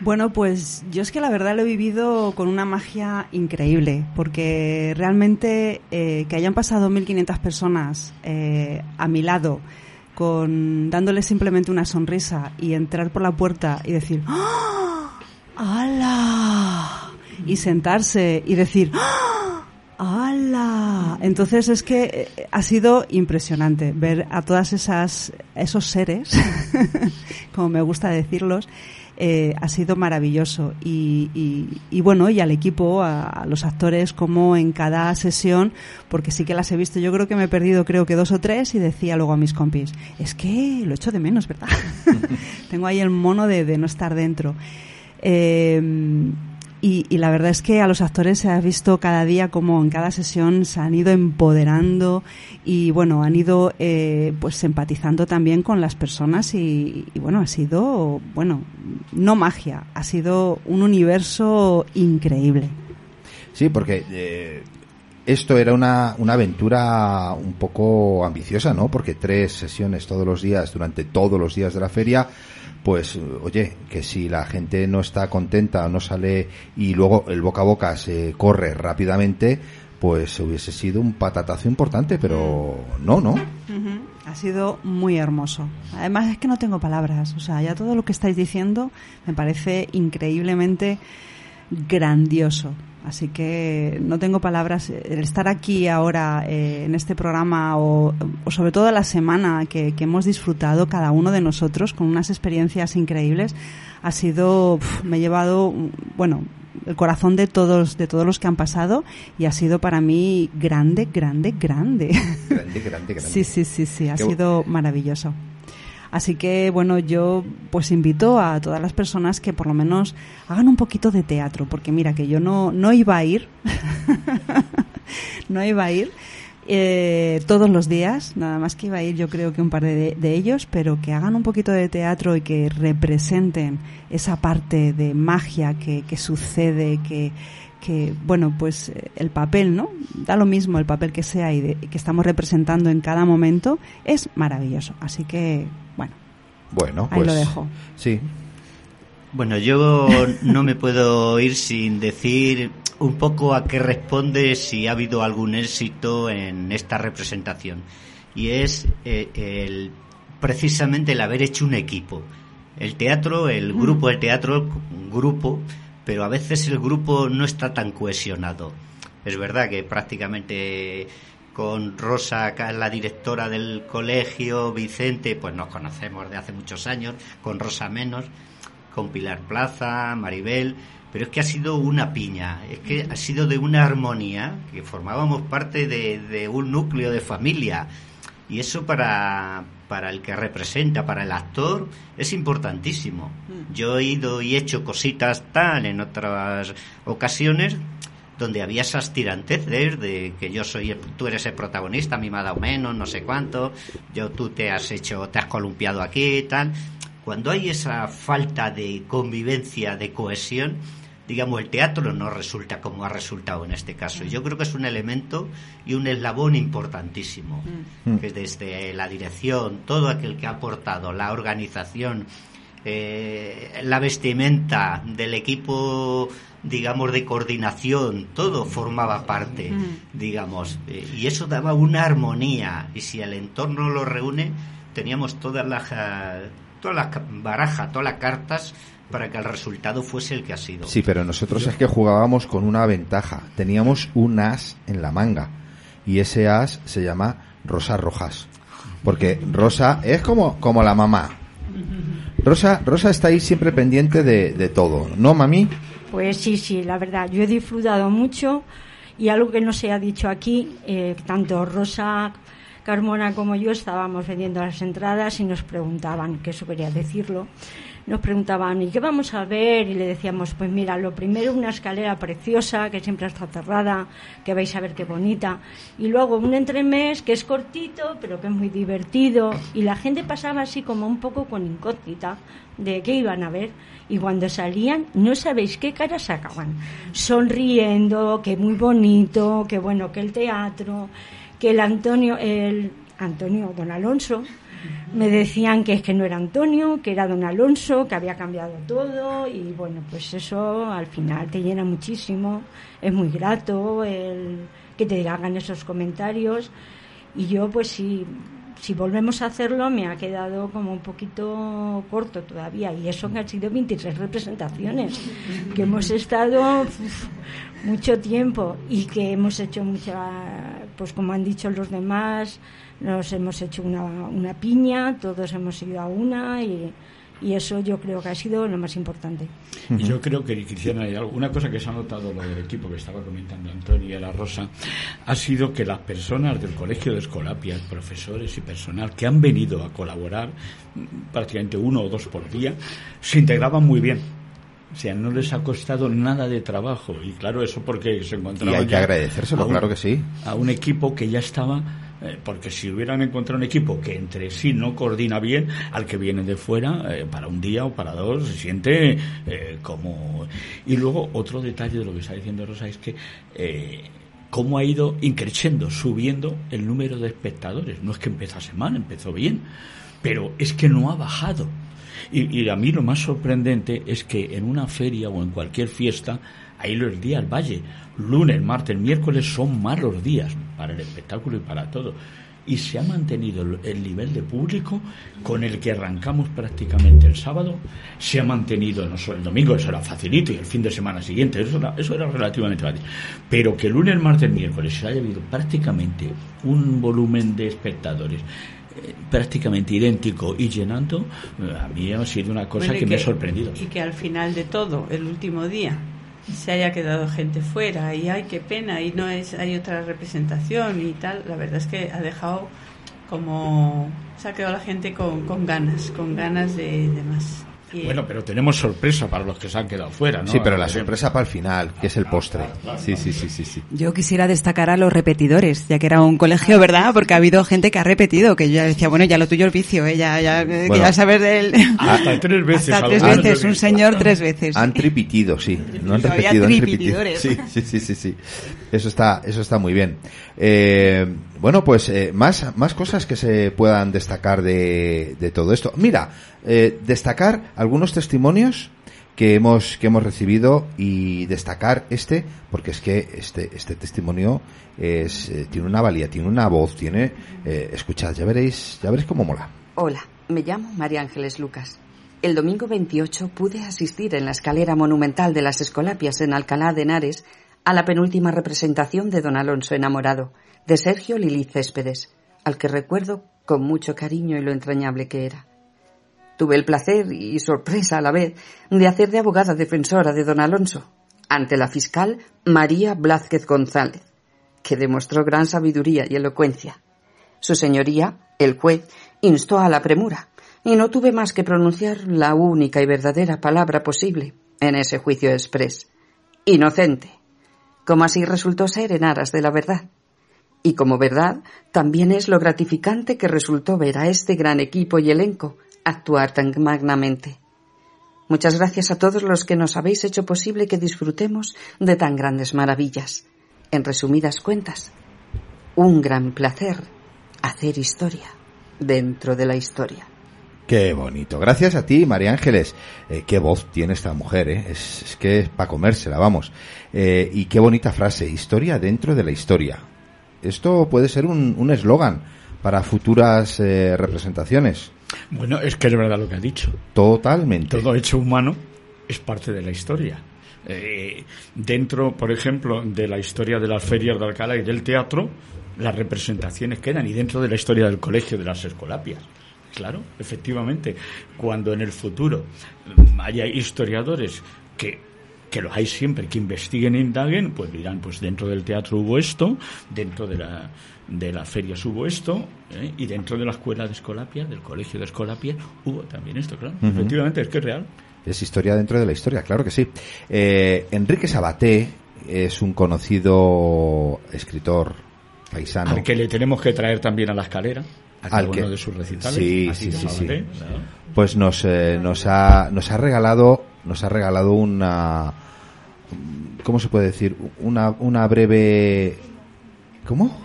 Bueno, pues yo es que la verdad lo he vivido con una magia increíble, porque realmente eh, que hayan pasado 1.500 personas eh, a mi lado, con dándole simplemente una sonrisa y entrar por la puerta y decir ¡Ah! ¡Hala! y sentarse y decir ¡Ah! ¡Hala! Entonces es que eh, ha sido impresionante ver a todas esas esos seres, como me gusta decirlos, eh, ha sido maravilloso. Y, y, bueno y al equipo a, los actores como en cada sesión porque sí que las he visto. Yo creo que me he perdido creo que dos o tres y decía luego a mis compis es que lo echo de menos verdad tengo ahí el mono de, de no estar dentro. Eh, y, la verdad es que a los actores se ha visto cada día como en cada sesión se han ido empoderando y bueno, han ido eh, pues empatizando también con las personas y, bueno, ha sido, bueno, no magia, ha sido un universo increíble. Sí, porque eh, esto era una, una aventura un poco ambiciosa, ¿no? Porque tres sesiones todos los días, durante todos los días de la feria, pues oye, que si la gente no está contenta o no sale y luego el boca a boca se corre rápidamente, pues hubiese sido un patatazo importante, pero no, ¿no? Ha sido muy hermoso. Además es que no tengo palabras, o sea, ya todo lo que estáis diciendo me parece increíblemente grandioso. Así que no tengo palabras. El estar aquí ahora eh, en este programa o, sobre todo la semana que, hemos disfrutado cada uno de nosotros con unas experiencias increíbles ha sido, me ha llevado, bueno, el corazón de todos, de todos los que han pasado y ha sido para mí grande, grande, grande. Grande, grande, grande. Sí, sí, sí, sí, ha sido maravilloso. Así que, bueno, yo pues invito a todas las personas que por lo menos hagan un poquito de teatro, porque mira que yo no, no iba a ir, no iba a ir eh, todos los días, nada más que iba a ir yo creo que un par de, de, ellos, pero que hagan un poquito de teatro y que representen esa parte de magia que, que sucede, que, que, bueno, pues eh, el papel, ¿no? Da lo mismo el papel que sea y, que estamos representando en cada momento, es maravilloso. Así que, bueno. Bueno, ahí lo pues, dejo. Sí. Bueno, yo no me puedo ir sin decir un poco a qué responde si ha habido algún éxito en esta representación. Y es eh, el, precisamente el haber hecho un equipo. El teatro, el mm. grupo del teatro, un grupo, pero a veces el grupo no está tan cohesionado. Es verdad que prácticamente con Rosa, la directora del colegio, Vicente, pues nos conocemos de hace muchos años, con Rosa menos, con Pilar Plaza, Maribel, pero es que ha sido una piña, es que ha sido de una armonía, que formábamos parte de, de un núcleo de familia. Y eso para, para el que representa, para el actor, es importantísimo. Mm. Yo he ido y hecho cositas tal en otras ocasiones donde había esas tiranteces de que yo soy tú eres el protagonista, a mí me ha dado menos, no sé cuánto, yo tú te has hecho, te has columpiado aquí, tal. Cuando hay esa falta de convivencia, de cohesión, digamos, el teatro no resulta como ha resultado en este caso. Yo creo que es un elemento y un eslabón importantísimo, mm. que desde la dirección, todo aquel que ha aportado, la organización, eh, la vestimenta del equipo digamos de coordinación todo formaba parte mm. digamos eh, y eso daba una armonía y si el entorno lo reúne teníamos todas las todas las barajas todas las cartas para que el resultado fuese el que ha sido. Sí, pero nosotros es que jugábamos con una ventaja. Teníamos un as en la manga y ese as se llama Rosa Rojas. Porque Rosa es como, como la mamá. Rosa, Rosa está ahí siempre pendiente de, de todo, ¿no, mami? Pues sí, sí, la verdad. Yo he disfrutado mucho y algo que no se ha dicho aquí, eh, tanto Rosa Carmona como yo estábamos vendiendo las entradas y nos preguntaban, que eso quería decirlo, nos preguntaban, ¿y qué vamos a ver? Y le decíamos, pues mira, lo primero una escalera preciosa, que siempre está cerrada, que vais a ver qué bonita. Y luego un entremés que es cortito, pero que es muy divertido. Y la gente pasaba así como un poco con incógnita de qué iban a ver. Y cuando salían, no sabéis qué caras sacaban. Sonriendo, que muy bonito, que bueno, que el teatro, que el Antonio, el Antonio Don Alonso, me decían que es que no era Antonio, que era don Alonso, que había cambiado todo y bueno, pues eso al final te llena muchísimo, es muy grato el que te hagan esos comentarios. Y yo pues si, si volvemos a hacerlo me ha quedado como un poquito corto todavía. Y eso han sido 23 representaciones, que hemos estado mucho tiempo y que hemos hecho mucha, pues como han dicho los demás, nos hemos hecho una, una piña, todos hemos ido a una y, y eso yo creo que ha sido lo más importante. Y yo creo que, Cristiana, hay una cosa que se ha notado lo del equipo que estaba comentando Antonio y la Rosa, ha sido que las personas del Colegio de Escolapia, profesores y personal que han venido a colaborar mm, prácticamente uno o dos por día, se integraban muy bien. O sea, no les ha costado nada de trabajo. Y claro, eso porque se encontraban. Y hay que agradecérselo, un- claro que sí. A un equipo que ya estaba. Eh, porque si hubieran encontrado un equipo que entre sí no coordina bien, al que viene de fuera, eh, para un día o para dos, se siente eh, como. Y luego, otro detalle de lo que está diciendo Rosa es que. Eh, cómo ha ido increciendo, subiendo el número de espectadores. No es que empezase mal, empezó bien, pero es que no ha bajado. Y, y a mí lo más sorprendente es que en una feria o en cualquier fiesta, ahí los días valle, lunes, martes, miércoles son malos días para el espectáculo y para todo. Y se ha mantenido el- el nivel de público con el que arrancamos prácticamente el sábado, se ha mantenido, no solo el domingo, eso era facilito, y el fin de semana siguiente, eso era, eso era relativamente fácil. Pero que lunes, martes, miércoles se haya habido prácticamente un volumen de espectadores eh, prácticamente idéntico y llenando, a mí ha sido una cosa Bueno, que, me ha sorprendido. Y que al final de todo, el último día, se haya quedado gente fuera y ay, qué pena, y no es hay otra representación y tal, la verdad es que ha dejado como se ha quedado la gente con, con ganas, con ganas de, de más. Y- Bueno, pero tenemos sorpresa para los que se han quedado fuera, ¿no? Sí, pero la sorpresa para el final, que es el postre. Sí, sí, sí, sí, sí. Yo quisiera destacar a los repetidores, ya que era un colegio, ¿verdad? Porque ha habido gente que ha repetido, que yo ya decía, bueno, ya lo tuyo es vicio, ¿eh? ya, ya, eh, que Bueno. ya sabes del... Hasta tres veces. Hasta tres veces, un señor tres veces. Han tripitido, sí. No han repetido, han sí, sí, sí, sí. Eso está, eso está muy bien. Eh, bueno, pues eh, más, más cosas que se puedan destacar de, de todo esto. Mira, eh, destacar algunos testimonios que hemos que hemos recibido y destacar este porque es que este este testimonio es eh, tiene una valía tiene una voz tiene eh, escuchad ya veréis ya veréis cómo mola Hola, me llamo María Ángeles Lucas. El domingo 28 pude asistir en la escalera monumental de las Escolapias en Alcalá de Henares a la penúltima representación de Don Alonso enamorado, de Sergio Lili Céspedes, al que recuerdo con mucho cariño y lo entrañable que era. Tuve el placer y sorpresa a la vez de hacer de abogada defensora de Don Alonso ante la fiscal María Blázquez González, que demostró gran sabiduría y elocuencia. Su señoría, el juez, instó a la premura, y no tuve más que pronunciar la única y verdadera palabra posible en ese juicio express. Inocente. Como así resultó ser en aras de la verdad. Y como verdad, también es lo gratificante que resultó ver a este gran equipo y elenco actuar tan magnamente. Muchas gracias a todos los que nos habéis hecho posible que disfrutemos de tan grandes maravillas. En resumidas cuentas, un gran placer hacer historia dentro de la historia. Qué bonito. Gracias a ti, María Ángeles. Eh, qué voz tiene esta mujer, ¿eh? Es, es que es para comérsela, vamos. Eh, y qué bonita frase. Historia dentro de la historia. Esto puede ser un un eslogan para futuras eh, representaciones. Bueno, es que es verdad lo que ha dicho. Totalmente. Todo hecho humano es parte de la historia. Dentro, por ejemplo, de la historia de las ferias de Alcalá y del teatro, las representaciones quedan y dentro de la historia del colegio de las escolapias. Claro, efectivamente, cuando en el futuro haya historiadores que que los hay siempre, que investiguen e indaguen, pues dirán, pues dentro del teatro hubo esto, dentro de la, de las ferias hubo esto, ¿eh? y dentro de la escuela de Escolapia, del colegio de Escolapia, hubo también esto, claro. Efectivamente, es que es real. Es historia dentro de la historia, claro que sí. Eh, Enrique Sabaté es un conocido escritor paisano. Al que le tenemos que traer también a la escalera. Al que, uno de sus recitales. Sí, sí, sí, sí. Pues nos, eh, nos, ha, nos ha regalado nos ha regalado una ¿cómo se puede decir? Una, una breve ¿cómo?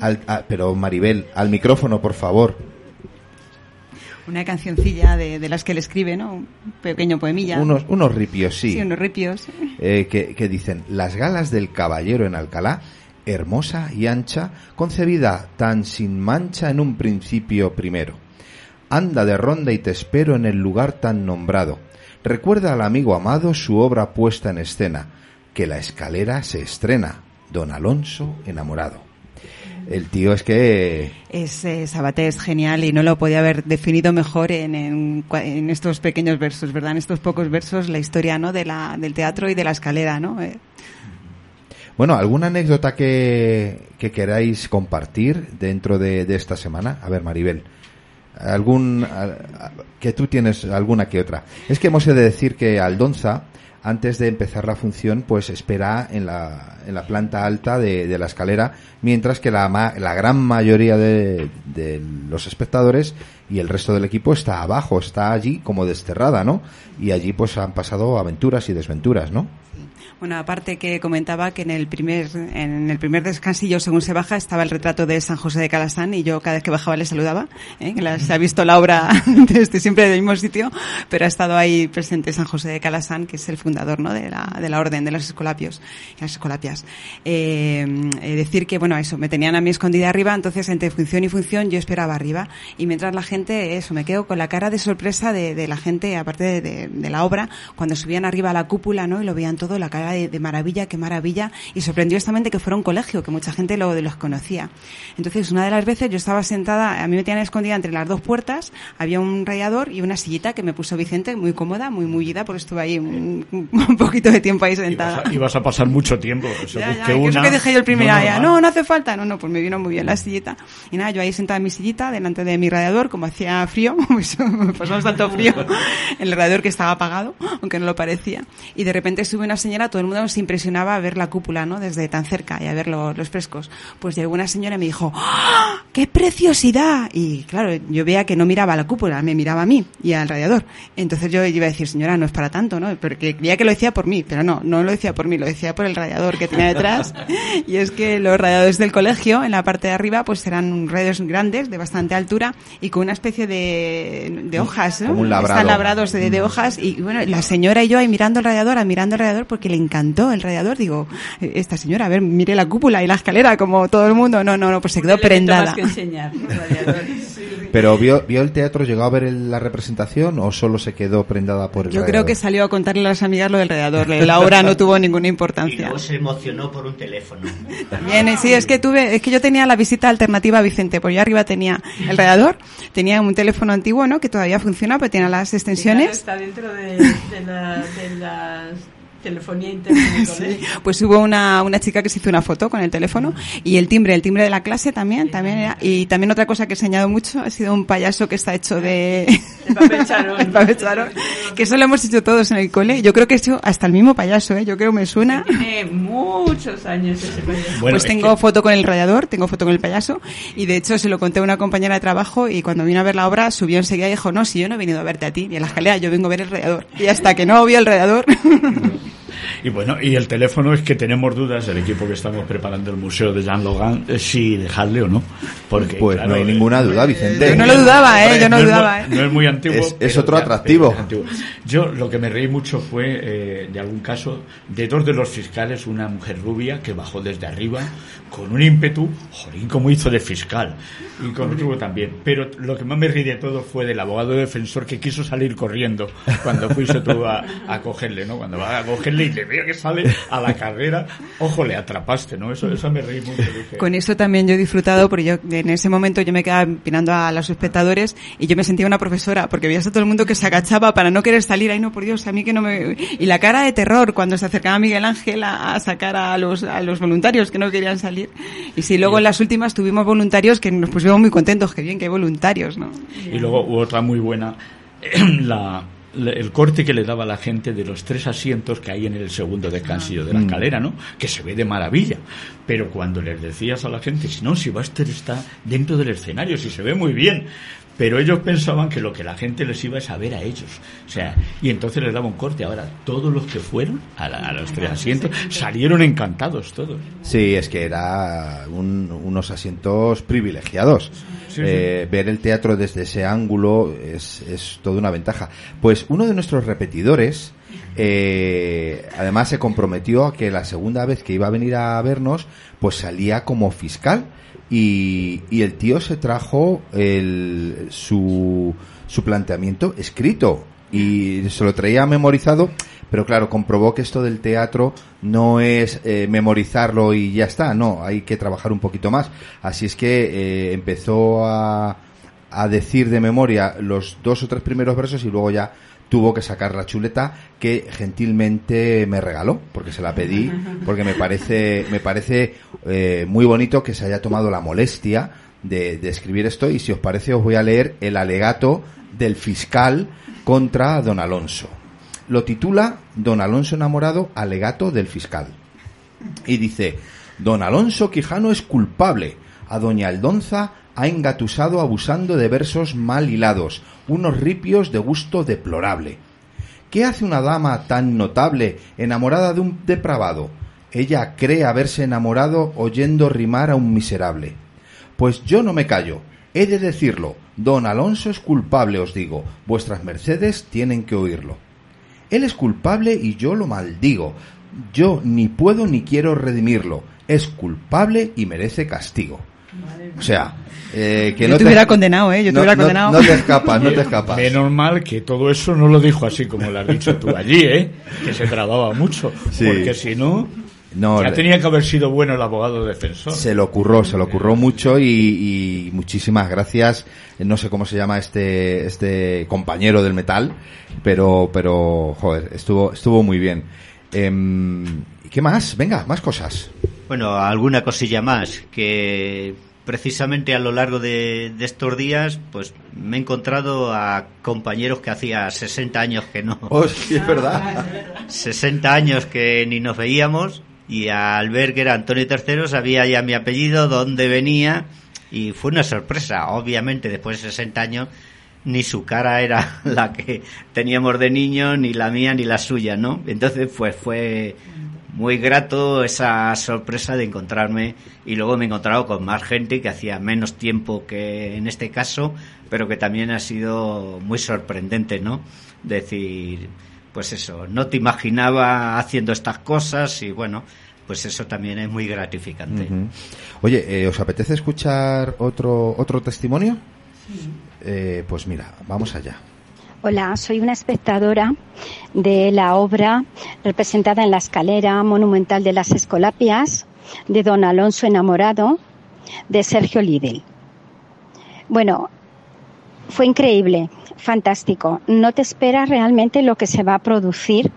Al, a, pero Maribel, al micrófono, por favor. Una cancioncilla de, de, las que él escribe, ¿no? Un pequeño poemilla. Unos, unos ripios, sí. Sí, unos ripios. Eh, que, que dicen, las galas del caballero en Alcalá hermosa y ancha, concebida tan sin mancha en un principio primero. Anda de ronda y te espero en el lugar tan nombrado. Recuerda al amigo amado su obra puesta en escena, que la escalera se estrena, Don Alonso enamorado. El tío es que... Es, eh, Sabaté es genial y no lo podía haber definido mejor en, en, en, estos pequeños versos, ¿verdad? En estos pocos versos la historia, ¿no? De la, del teatro y de la escalera, ¿no? Eh. Bueno, ¿alguna anécdota que, que queráis compartir dentro de, de, esta semana? A ver, Maribel. Algún, que tú tienes alguna que otra. Es que hemos de decir que Aldonza, antes de empezar la función, pues espera en la, en la planta alta de, la escalera, mientras que la, la gran mayoría de, de, los espectadores y el resto del equipo está abajo, está allí como desterrada, ¿no? Y allí pues han pasado aventuras y desventuras, ¿no? Bueno, aparte que comentaba que en el primer en el primer descansillo, según se baja, estaba el retrato de San José de Calasán y yo cada vez que bajaba le saludaba. ¿eh? Que la, se ha visto la obra desde siempre del mismo sitio, pero ha estado ahí presente San José de Calasán, que es el fundador ¿no? de, la, de la orden de los escolapios, las escolapias. Eh, eh, decir que, bueno, eso, me tenían a mí escondida arriba, entonces entre función y función yo esperaba arriba y mientras la gente, eso, me quedo con la cara de sorpresa de, de la gente, aparte de, de, de, la obra, cuando subían arriba a la cúpula, ¿no? Y lo veían todo, la cara de, de, maravilla, qué maravilla, y sorprendió justamente que fuera un colegio, que mucha gente lo, los conocía. Entonces, una de las veces yo estaba sentada, a mí me tenían escondida entre las dos puertas, había un radiador y una sillita que me puso Vicente, muy cómoda, muy mullida, porque estuve ahí un, un poquito de tiempo ahí sentada. Y vas a, pasar mucho tiempo. O sea, ya, ya, que eso que dejé yo el primer no, no, no, no hace falta, no, no, pues me vino muy bien la sillita. Y nada, yo ahí sentada en mi sillita, delante de mi radiador, como hacía frío, pues pasamos tanto frío, el radiador que estaba apagado, aunque no lo parecía. Y de repente sube una señora, todo el mundo se impresionaba ver la cúpula, ¿no? Desde tan cerca y a ver lo, los frescos. Pues llegó una señora y me dijo, ¡Ah! ¡qué preciosidad! Y claro, yo veía que no miraba a la cúpula, me miraba a mí y al radiador. Entonces yo iba a decir, señora, no es para tanto, ¿no? Porque creía que lo decía por mí, pero no, no lo decía por mí, lo decía por el radiador que tenía detrás. y es que los radiadores del colegio, en la parte de arriba, pues eran radios grandes, de bastante altura y con una especie de, de hojas, ¿no? Como un labrado. Están labrados de, de, hojas y bueno, la señora y yo ahí mirando el radiador, admirando el radiador porque le encantó el radiador. Digo, esta señora, a ver, mire la cúpula y la escalera como todo el mundo. No, no, no, pues se quedó prendada. Que enseñar, Pero vio, vio el teatro, llegó a ver el, la representación o solo se quedó prendada por el Yo radiador? creo que salió a contarle a las amigas lo del radiador. La obra no tuvo ninguna importancia. Y luego se emocionó por un teléfono. También, sí, es que tuve, es que yo tenía la visita alternativa a Vicente, pues yo arriba tenía el radiador, tenía un teléfono antiguo, ¿no? Que todavía funciona, pero tiene las extensiones. Está dentro de, de, la, de las telefonía internet. sí. Pues hubo una, una chica que se hizo una foto con el teléfono y el timbre, el timbre de la clase también, también era, y también otra cosa que he enseñado mucho ha sido un payaso que está hecho de el papel charón, el papel charón que eso lo hemos hecho todos en el cole. Yo creo que he hecho hasta el mismo payaso, ¿eh? yo creo que me suena. Tiene muchos años ese payaso. Bueno, pues tengo que... foto con el radiador, tengo foto con el payaso y de hecho se lo conté a una compañera de trabajo y cuando vino a ver la obra subió enseguida y dijo, no, si yo no he venido a verte a ti, ni a la escalera, yo vengo a ver el radiador. Y hasta que no vio el radiador Y bueno, y el teléfono es que tenemos dudas del equipo que estamos preparando el museo de Jean Logan eh, si dejarle o no. Porque, Pues claro, no hay ninguna duda, Vicente. Yo no lo dudaba, ¿eh? Yo no dudaba, ¿eh? No es muy antiguo. Es- otro ya- atractivo. pero es antiguo. Yo lo que me reí mucho fue eh, de algún caso de dos de los fiscales, una mujer rubia que bajó desde arriba con un ímpetu, jolín, como hizo de fiscal. Y con otro también. Pero lo que más me reí de todo fue del abogado defensor que quiso salir corriendo cuando fuiste tú a, a cogerle, ¿no? Cuando va a cogerle y le veo que sale a la carrera, ojo, le atrapaste, ¿no? Eso, eso me reí mucho. dije, Con eso también yo he disfrutado, porque yo en ese momento yo me quedaba empinando a los espectadores y yo me sentía una profesora, porque veías a todo el mundo que se agachaba para no querer salir, ay no, por Dios, a mí que no me... Y la cara de terror cuando se acercaba Miguel Ángel a, a sacar a los, a los voluntarios que no querían salir. Y sí, luego en las últimas tuvimos voluntarios que nos pusimos muy contentos, que bien, que hay voluntarios, ¿no? Y luego hubo otra muy buena, la, la- el corte que le daba a la gente de los tres asientos que hay en el segundo descansillo de la Mm. escalera, ¿no? Que se ve de maravilla. Pero cuando les decías a la gente, si no, si Buster está dentro del escenario, si se ve muy bien. Pero ellos pensaban que lo que la gente les iba es a ver a ellos. O sea, y entonces les daba un corte. Ahora, todos los que fueron a, la- a los tres asientos salieron encantados todos. Sí, es que era un- unos asientos privilegiados. Sí, Eh, ver el teatro desde ese ángulo es, es toda una ventaja. Pues uno de nuestros repetidores, eh, además se comprometió a que la segunda vez que iba a venir a vernos, pues salía como fiscal. Y, y el tío se trajo el, su, su planteamiento escrito y se lo traía memorizado, pero claro, comprobó que esto del teatro no es eh, memorizarlo y ya está, no, hay que trabajar un poquito más. Así es que eh, empezó a, a decir de memoria los dos o tres primeros versos y luego ya tuvo que sacar la chuleta que gentilmente me regaló porque se la pedí porque me parece me parece eh, muy bonito que se haya tomado la molestia de, de escribir esto. Y si os parece os voy a leer el alegato del fiscal contra don Alonso. Lo titula Don Alonso enamorado alegato del fiscal. Y dice Don Alonso Quijano es culpable. A doña Aldonza ha engatusado abusando de versos mal hilados, unos ripios de gusto deplorable. ¿Qué hace una dama tan notable enamorada de un depravado? Ella cree haberse enamorado oyendo rimar a un miserable. Pues yo no me callo, he de decirlo, don Alonso es culpable, os digo, vuestras mercedes tienen que oírlo. Él es culpable y yo lo maldigo. Yo ni puedo ni quiero redimirlo. Es culpable y merece castigo. O sea, eh, que Yo no te hubiera condenado, ¿eh? Yo te no- hubiera condenado. No te escapas, no te escapas. Menos mal que todo eso no lo dijo así como lo has dicho tú allí, ¿eh? Que se trababa mucho. Sí. Porque si no, No, ya tenía que haber sido bueno el abogado defensor. Se lo ocurrió, se lo ocurrió mucho y, y muchísimas gracias. No sé cómo se llama este este compañero del metal, pero pero joder, estuvo estuvo muy bien. ¿y ¿Qué más? Venga, más cosas. Bueno, alguna cosilla más que precisamente a lo largo de, de estos días, pues me he encontrado a compañeros que hacía 60 años que no. Oh, sí, es verdad. 60 años que ni nos veíamos y al ver que era Antonio III sabía ya mi apellido, dónde venía y fue una sorpresa. Obviamente después de 60 años ni su cara era la que teníamos de niño, ni la mía ni la suya, ¿no? Entonces pues fue muy grato esa sorpresa de encontrarme y luego me he encontrado con más gente que hacía menos tiempo que en este caso, pero que también ha sido muy sorprendente, ¿no? Decir, pues eso, no te imaginaba haciendo estas cosas y bueno, pues eso también es muy gratificante. Oye, eh, ¿os apetece escuchar otro otro testimonio? Eh, pues mira, vamos allá. Hola, soy una espectadora de la obra representada en la escalera monumental de las Escolapias de Don Alonso Enamorado de Sergio Lidl. Bueno, fue increíble, fantástico. No te esperas realmente lo que se va a producir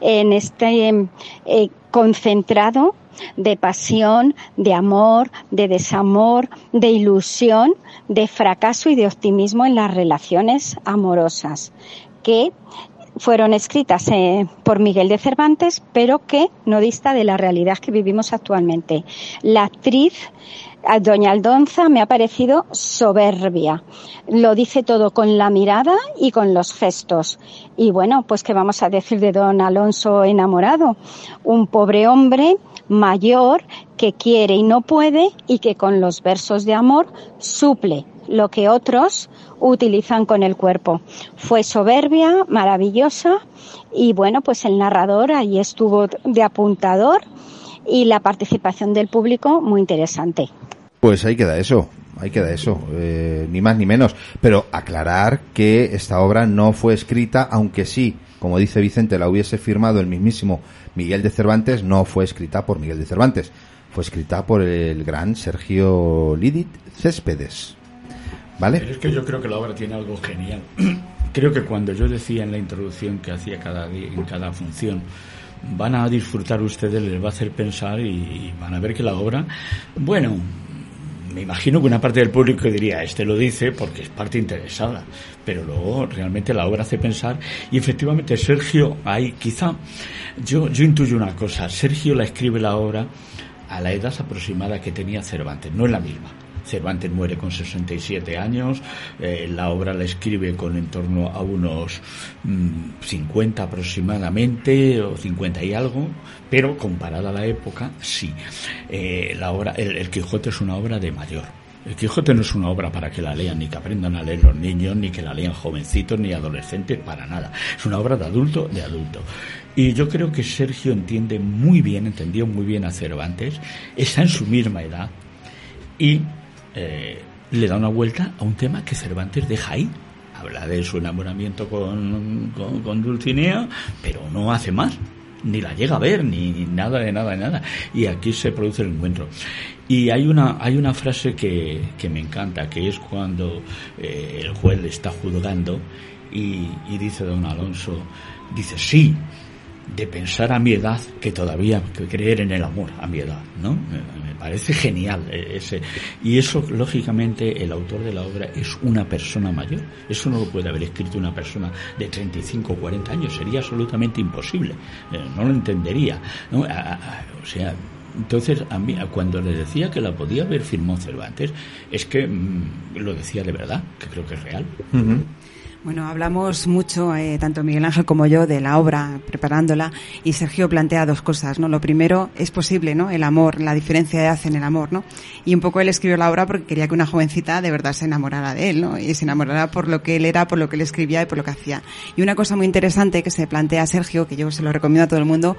en este eh, concentrado de pasión, de amor, de desamor, de ilusión, de fracaso y de optimismo en las relaciones amorosas que fueron escritas eh, por Miguel de Cervantes, pero que no dista de la realidad que vivimos actualmente. La actriz A Doña Aldonza me ha parecido soberbia. Lo dice todo con la mirada y con los gestos. Y bueno, pues qué vamos a decir de don Alonso enamorado. Un pobre hombre mayor que quiere y no puede y que con los versos de amor suple lo que otros utilizan con el cuerpo. Fue soberbia, maravillosa y bueno, pues el narrador ahí estuvo de apuntador y la participación del público muy interesante. Pues ahí queda eso, ahí queda eso, eh, ni más ni menos. Pero aclarar que esta obra no fue escrita, aunque sí, como dice Vicente, la hubiese firmado el mismísimo Miguel de Cervantes, no fue escrita por Miguel de Cervantes, fue escrita por el gran Sergio Lidit Céspedes. ¿Vale? Pero es que yo creo que la obra tiene algo genial. creo que cuando yo decía en la introducción que hacía cada día, en cada función, van a disfrutar ustedes, les va a hacer pensar y van a ver que la obra, bueno, me imagino que una parte del público diría, este lo dice porque es parte interesada, pero luego realmente la obra hace pensar y efectivamente Sergio, ahí quizá, yo, yo intuyo una cosa, Sergio la escribe la obra a la edad aproximada que tenía Cervantes, no es la misma. Cervantes muere con 67 años, eh, la obra la escribe con en torno a unos 50 mm, aproximadamente, o 50 y algo, pero comparada a la época, sí. Eh, la obra, el, Quijote es una obra de mayor. El Quijote no es una obra para que la lean, ni que aprendan a leer los niños, ni que la lean jovencitos, ni adolescentes, para nada. Es una obra de adulto, de adulto. Y yo creo que Sergio entiende muy bien, entendió muy bien a Cervantes, está en su misma edad y eh, le da una vuelta a un tema que Cervantes deja ahí. Habla de su enamoramiento con, Dulcinea, pero no hace más ni la llega a ver, ni nada de nada de nada. Y aquí se produce el encuentro. Y hay una, hay una frase que, que me encanta, que es cuando eh, el juez le está juzgando y, dice don Alonso, dice, sí, de pensar a mi edad que todavía creer en el amor a mi edad, ¿no? Me parece genial eh, ese y eso lógicamente el autor de la obra es una persona mayor. Eso no lo puede haber escrito una persona de 35 o 40 años, sería absolutamente imposible. Eh, no lo entendería, ¿no? o sea, entonces, a mí, cuando le decía que la podía haber firmado Cervantes, es que mm, lo decía de verdad, que creo que es real. Bueno, hablamos mucho, eh, tanto Miguel Ángel como yo, de la obra, preparándola, y Sergio plantea dos cosas, ¿no? Lo primero, es posible, ¿no? El amor, la diferencia de edad en el amor, ¿no? Y un poco él escribió la obra porque quería que una jovencita de verdad se enamorara de él, ¿no? Y se enamorara por lo que él era, por lo que él escribía y por lo que hacía. Y una cosa muy interesante que se plantea Sergio, que yo se lo recomiendo a todo el mundo,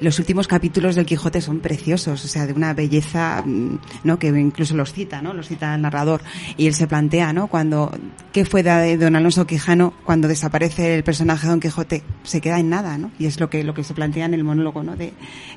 los últimos capítulos del Quijote son preciosos, o sea, de una belleza, mm, ¿no? Que incluso los cita, ¿no? Los cita el narrador. Y él se plantea, ¿no? Cuando, ¿qué fue de don Alonso Quijote cuando desaparece el personaje de Don Quijote, se queda en nada, ¿no? Y es lo que, lo que se plantea en el monólogo, ¿no? De,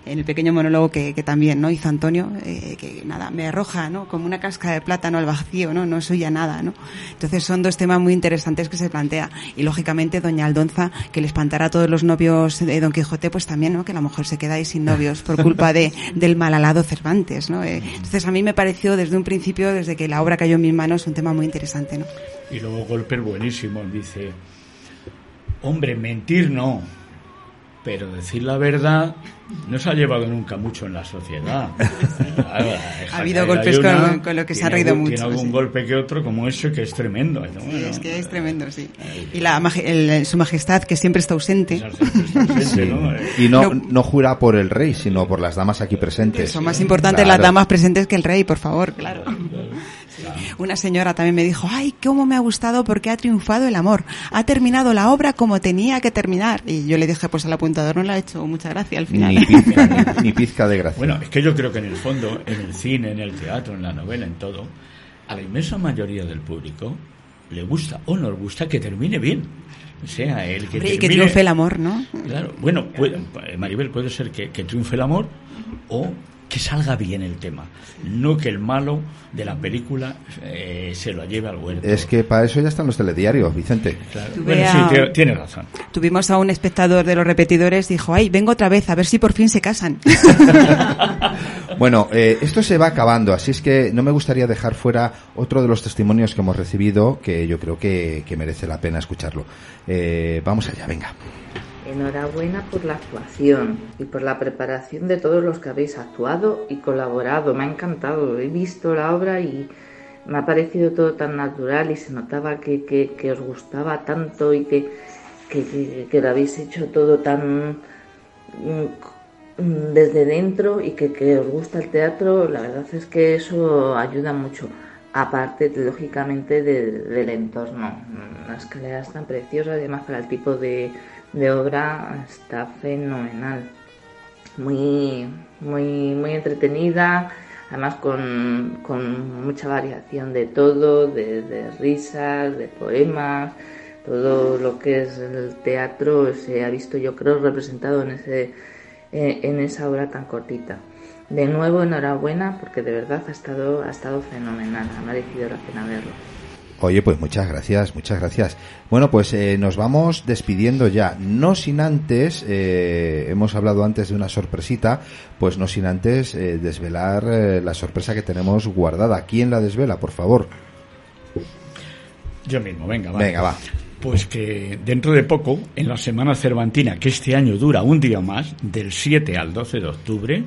en el pequeño monólogo que, que también, ¿no? Hizo Antonio, eh, que nada, me arroja, ¿no? Como una casca de plátano al vacío, ¿no? No soy ya nada, ¿no? Entonces son dos temas muy interesantes que se plantea. Y lógicamente Doña Aldonza, que le espantara a todos los novios de Don Quijote, pues también, ¿no? Que a lo mejor se queda ahí sin novios por culpa de, del malalado Cervantes, ¿no? Eh, entonces a mí me pareció desde un principio, desde que la obra cayó en mis manos, un tema muy interesante, ¿no? Y luego Golper buenísimo, dice, hombre, mentir no, pero decir la verdad no se ha llevado nunca mucho en la sociedad. ha habido golpes con, lo que se ha reído mucho. Tiene algún golpe que otro como ese que es tremendo. es que es tremendo, sí. Y la, su majestad que siempre está ausente. Y no, no jura por el rey, sino por las damas aquí presentes. Son más importantes las damas presentes que el rey, por favor, claro. Una señora también me dijo, ay, cómo me ha gustado porque ha triunfado el amor. Ha terminado la obra como tenía que terminar. Y yo le dije, pues al apuntador no le ha hecho mucha gracia al final. Ni pizca, de gracia. Bueno, es que yo creo que en el fondo, en el cine, en el teatro, en la novela, en todo, a la inmensa mayoría del público le gusta o no le gusta que termine bien. O sea, el que que triunfe el amor, ¿no? Claro, bueno, puede, Maribel, puede ser que, que triunfe el amor o que salga bien el tema, no que el malo de la película eh, se lo lleve al huerto. Es que para eso ya están los telediarios, Vicente. Bueno, sí, tiene, razón. Tuvimos a un espectador de los repetidores, dijo, ay, vengo otra vez, a ver si por fin se casan. bueno, eh, esto se va acabando, así es que no me gustaría dejar fuera otro de los testimonios que hemos recibido, que yo creo que, merece la pena escucharlo. Eh, vamos allá, venga. Enhorabuena por la actuación y por la preparación de todos los que habéis actuado y colaborado. Me ha encantado. He visto la obra y me ha parecido todo tan natural y se notaba que, que, os gustaba tanto y que, que, lo habéis hecho todo tan mm, desde dentro y que, os gusta el teatro. La verdad es que eso ayuda mucho. Aparte, lógicamente, del entorno. Las escaleras tan preciosas, además para el tipo de de obra está fenomenal. Muy, muy, muy entretenida, además con, con mucha variación de todo, de, risas, de poemas, todo lo que es el teatro se ha visto yo creo representado en, ese, en esa obra tan cortita. De nuevo enhorabuena porque de verdad ha estado, ha estado fenomenal, ha merecido la pena verlo. Oye, pues muchas gracias, muchas gracias. Bueno, pues eh, nos vamos despidiendo ya, no sin antes, eh, hemos hablado antes de una sorpresita, pues no sin antes eh, desvelar la sorpresa que tenemos guardada. ¿Quién la desvela, por favor? Yo mismo, venga, va. Venga, va. Pues que dentro de poco, en la Semana Cervantina, que este año dura un día más, del 7 al 12 de octubre,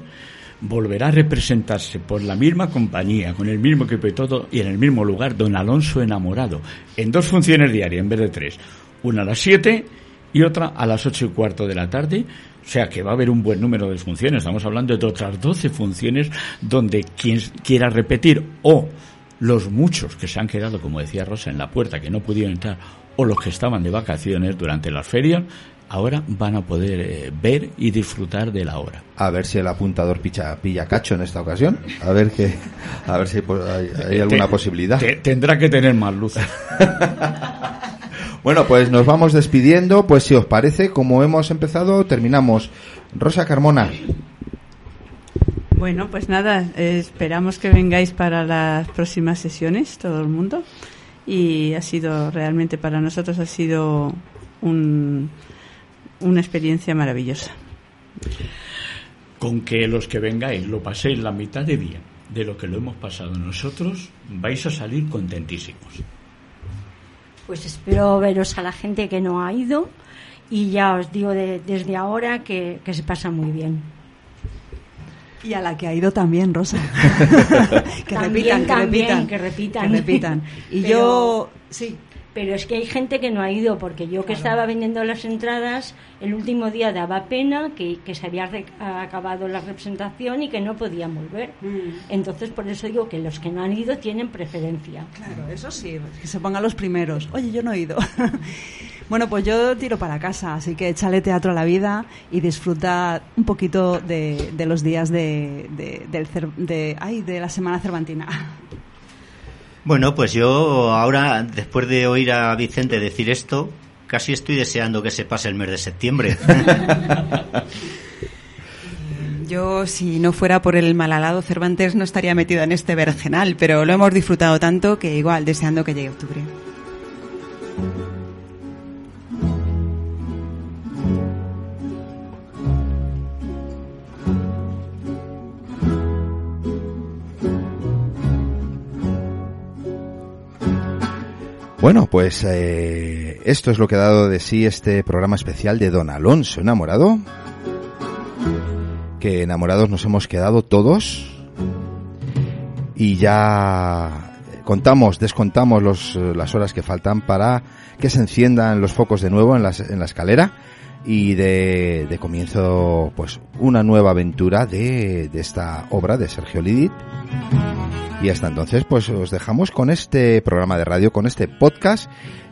volverá a representarse por la misma compañía, con el mismo equipo y todo, y en el mismo lugar, Don Alonso enamorado, en dos funciones diarias en vez de tres. Una a las siete y otra a las ocho y cuarto de la tarde. O sea que va a haber un buen número de funciones. Estamos hablando de otras doce funciones donde quien quiera repetir o los muchos que se han quedado, como decía Rosa, en la puerta, que no pudieron entrar, o los que estaban de vacaciones durante las ferias, ahora van a poder eh, ver y disfrutar de la obra. A ver si el apuntador picha, pilla cacho en esta ocasión. A ver que, a ver si hay, alguna posibilidad. tendrá que tener más luz. bueno, pues nos vamos despidiendo. Pues si os parece, como hemos empezado, terminamos. Rosa Carmona. Bueno, pues nada, esperamos que vengáis para las próximas sesiones, todo el mundo. Y ha sido realmente para nosotros ha sido un, una experiencia maravillosa. Con que los que vengáis lo paséis la mitad de bien de lo que lo hemos pasado nosotros, vais a salir contentísimos. Pues espero veros a la gente que no ha ido y ya os digo desde ahora que, se pasa muy bien. Y a la que ha ido también, Rosa. que, repitan, que repitan, que repitan, repitan. Y yo, sí, pero es que hay gente que no ha ido, porque yo que estaba vendiendo las entradas, el último día daba pena que, se había acabado la representación y que no podían volver. Mm. Entonces, por eso digo que los que no han ido tienen preferencia. Claro, eso sí, que se pongan los primeros. Oye, yo no he ido. bueno, pues yo tiro para casa, así que échale teatro a la vida y disfruta un poquito de, los días de, del, de, ay, de la Semana Cervantina. Bueno, pues yo ahora, después de oír a Vicente decir esto, casi estoy deseando que se pase el mes de septiembre. Yo, si no fuera por el malalado Cervantes, no estaría metido en este vergenal, pero lo hemos disfrutado tanto que igual, deseando que llegue octubre. Bueno, pues eh, esto es lo que ha dado de sí este programa especial de Don Alonso enamorado. Que enamorados nos hemos quedado todos. Y ya contamos, descontamos los, las horas que faltan para que se enciendan los focos de nuevo en, en la escalera y de, de, comienzo pues una nueva aventura de, de esta obra de Sergio Lidit y hasta entonces, pues os dejamos con este programa de radio, con este podcast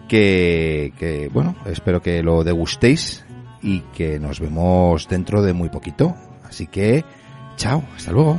que, bueno, espero que lo degustéis y que nos vemos dentro de muy poquito. Así que, chao, hasta luego.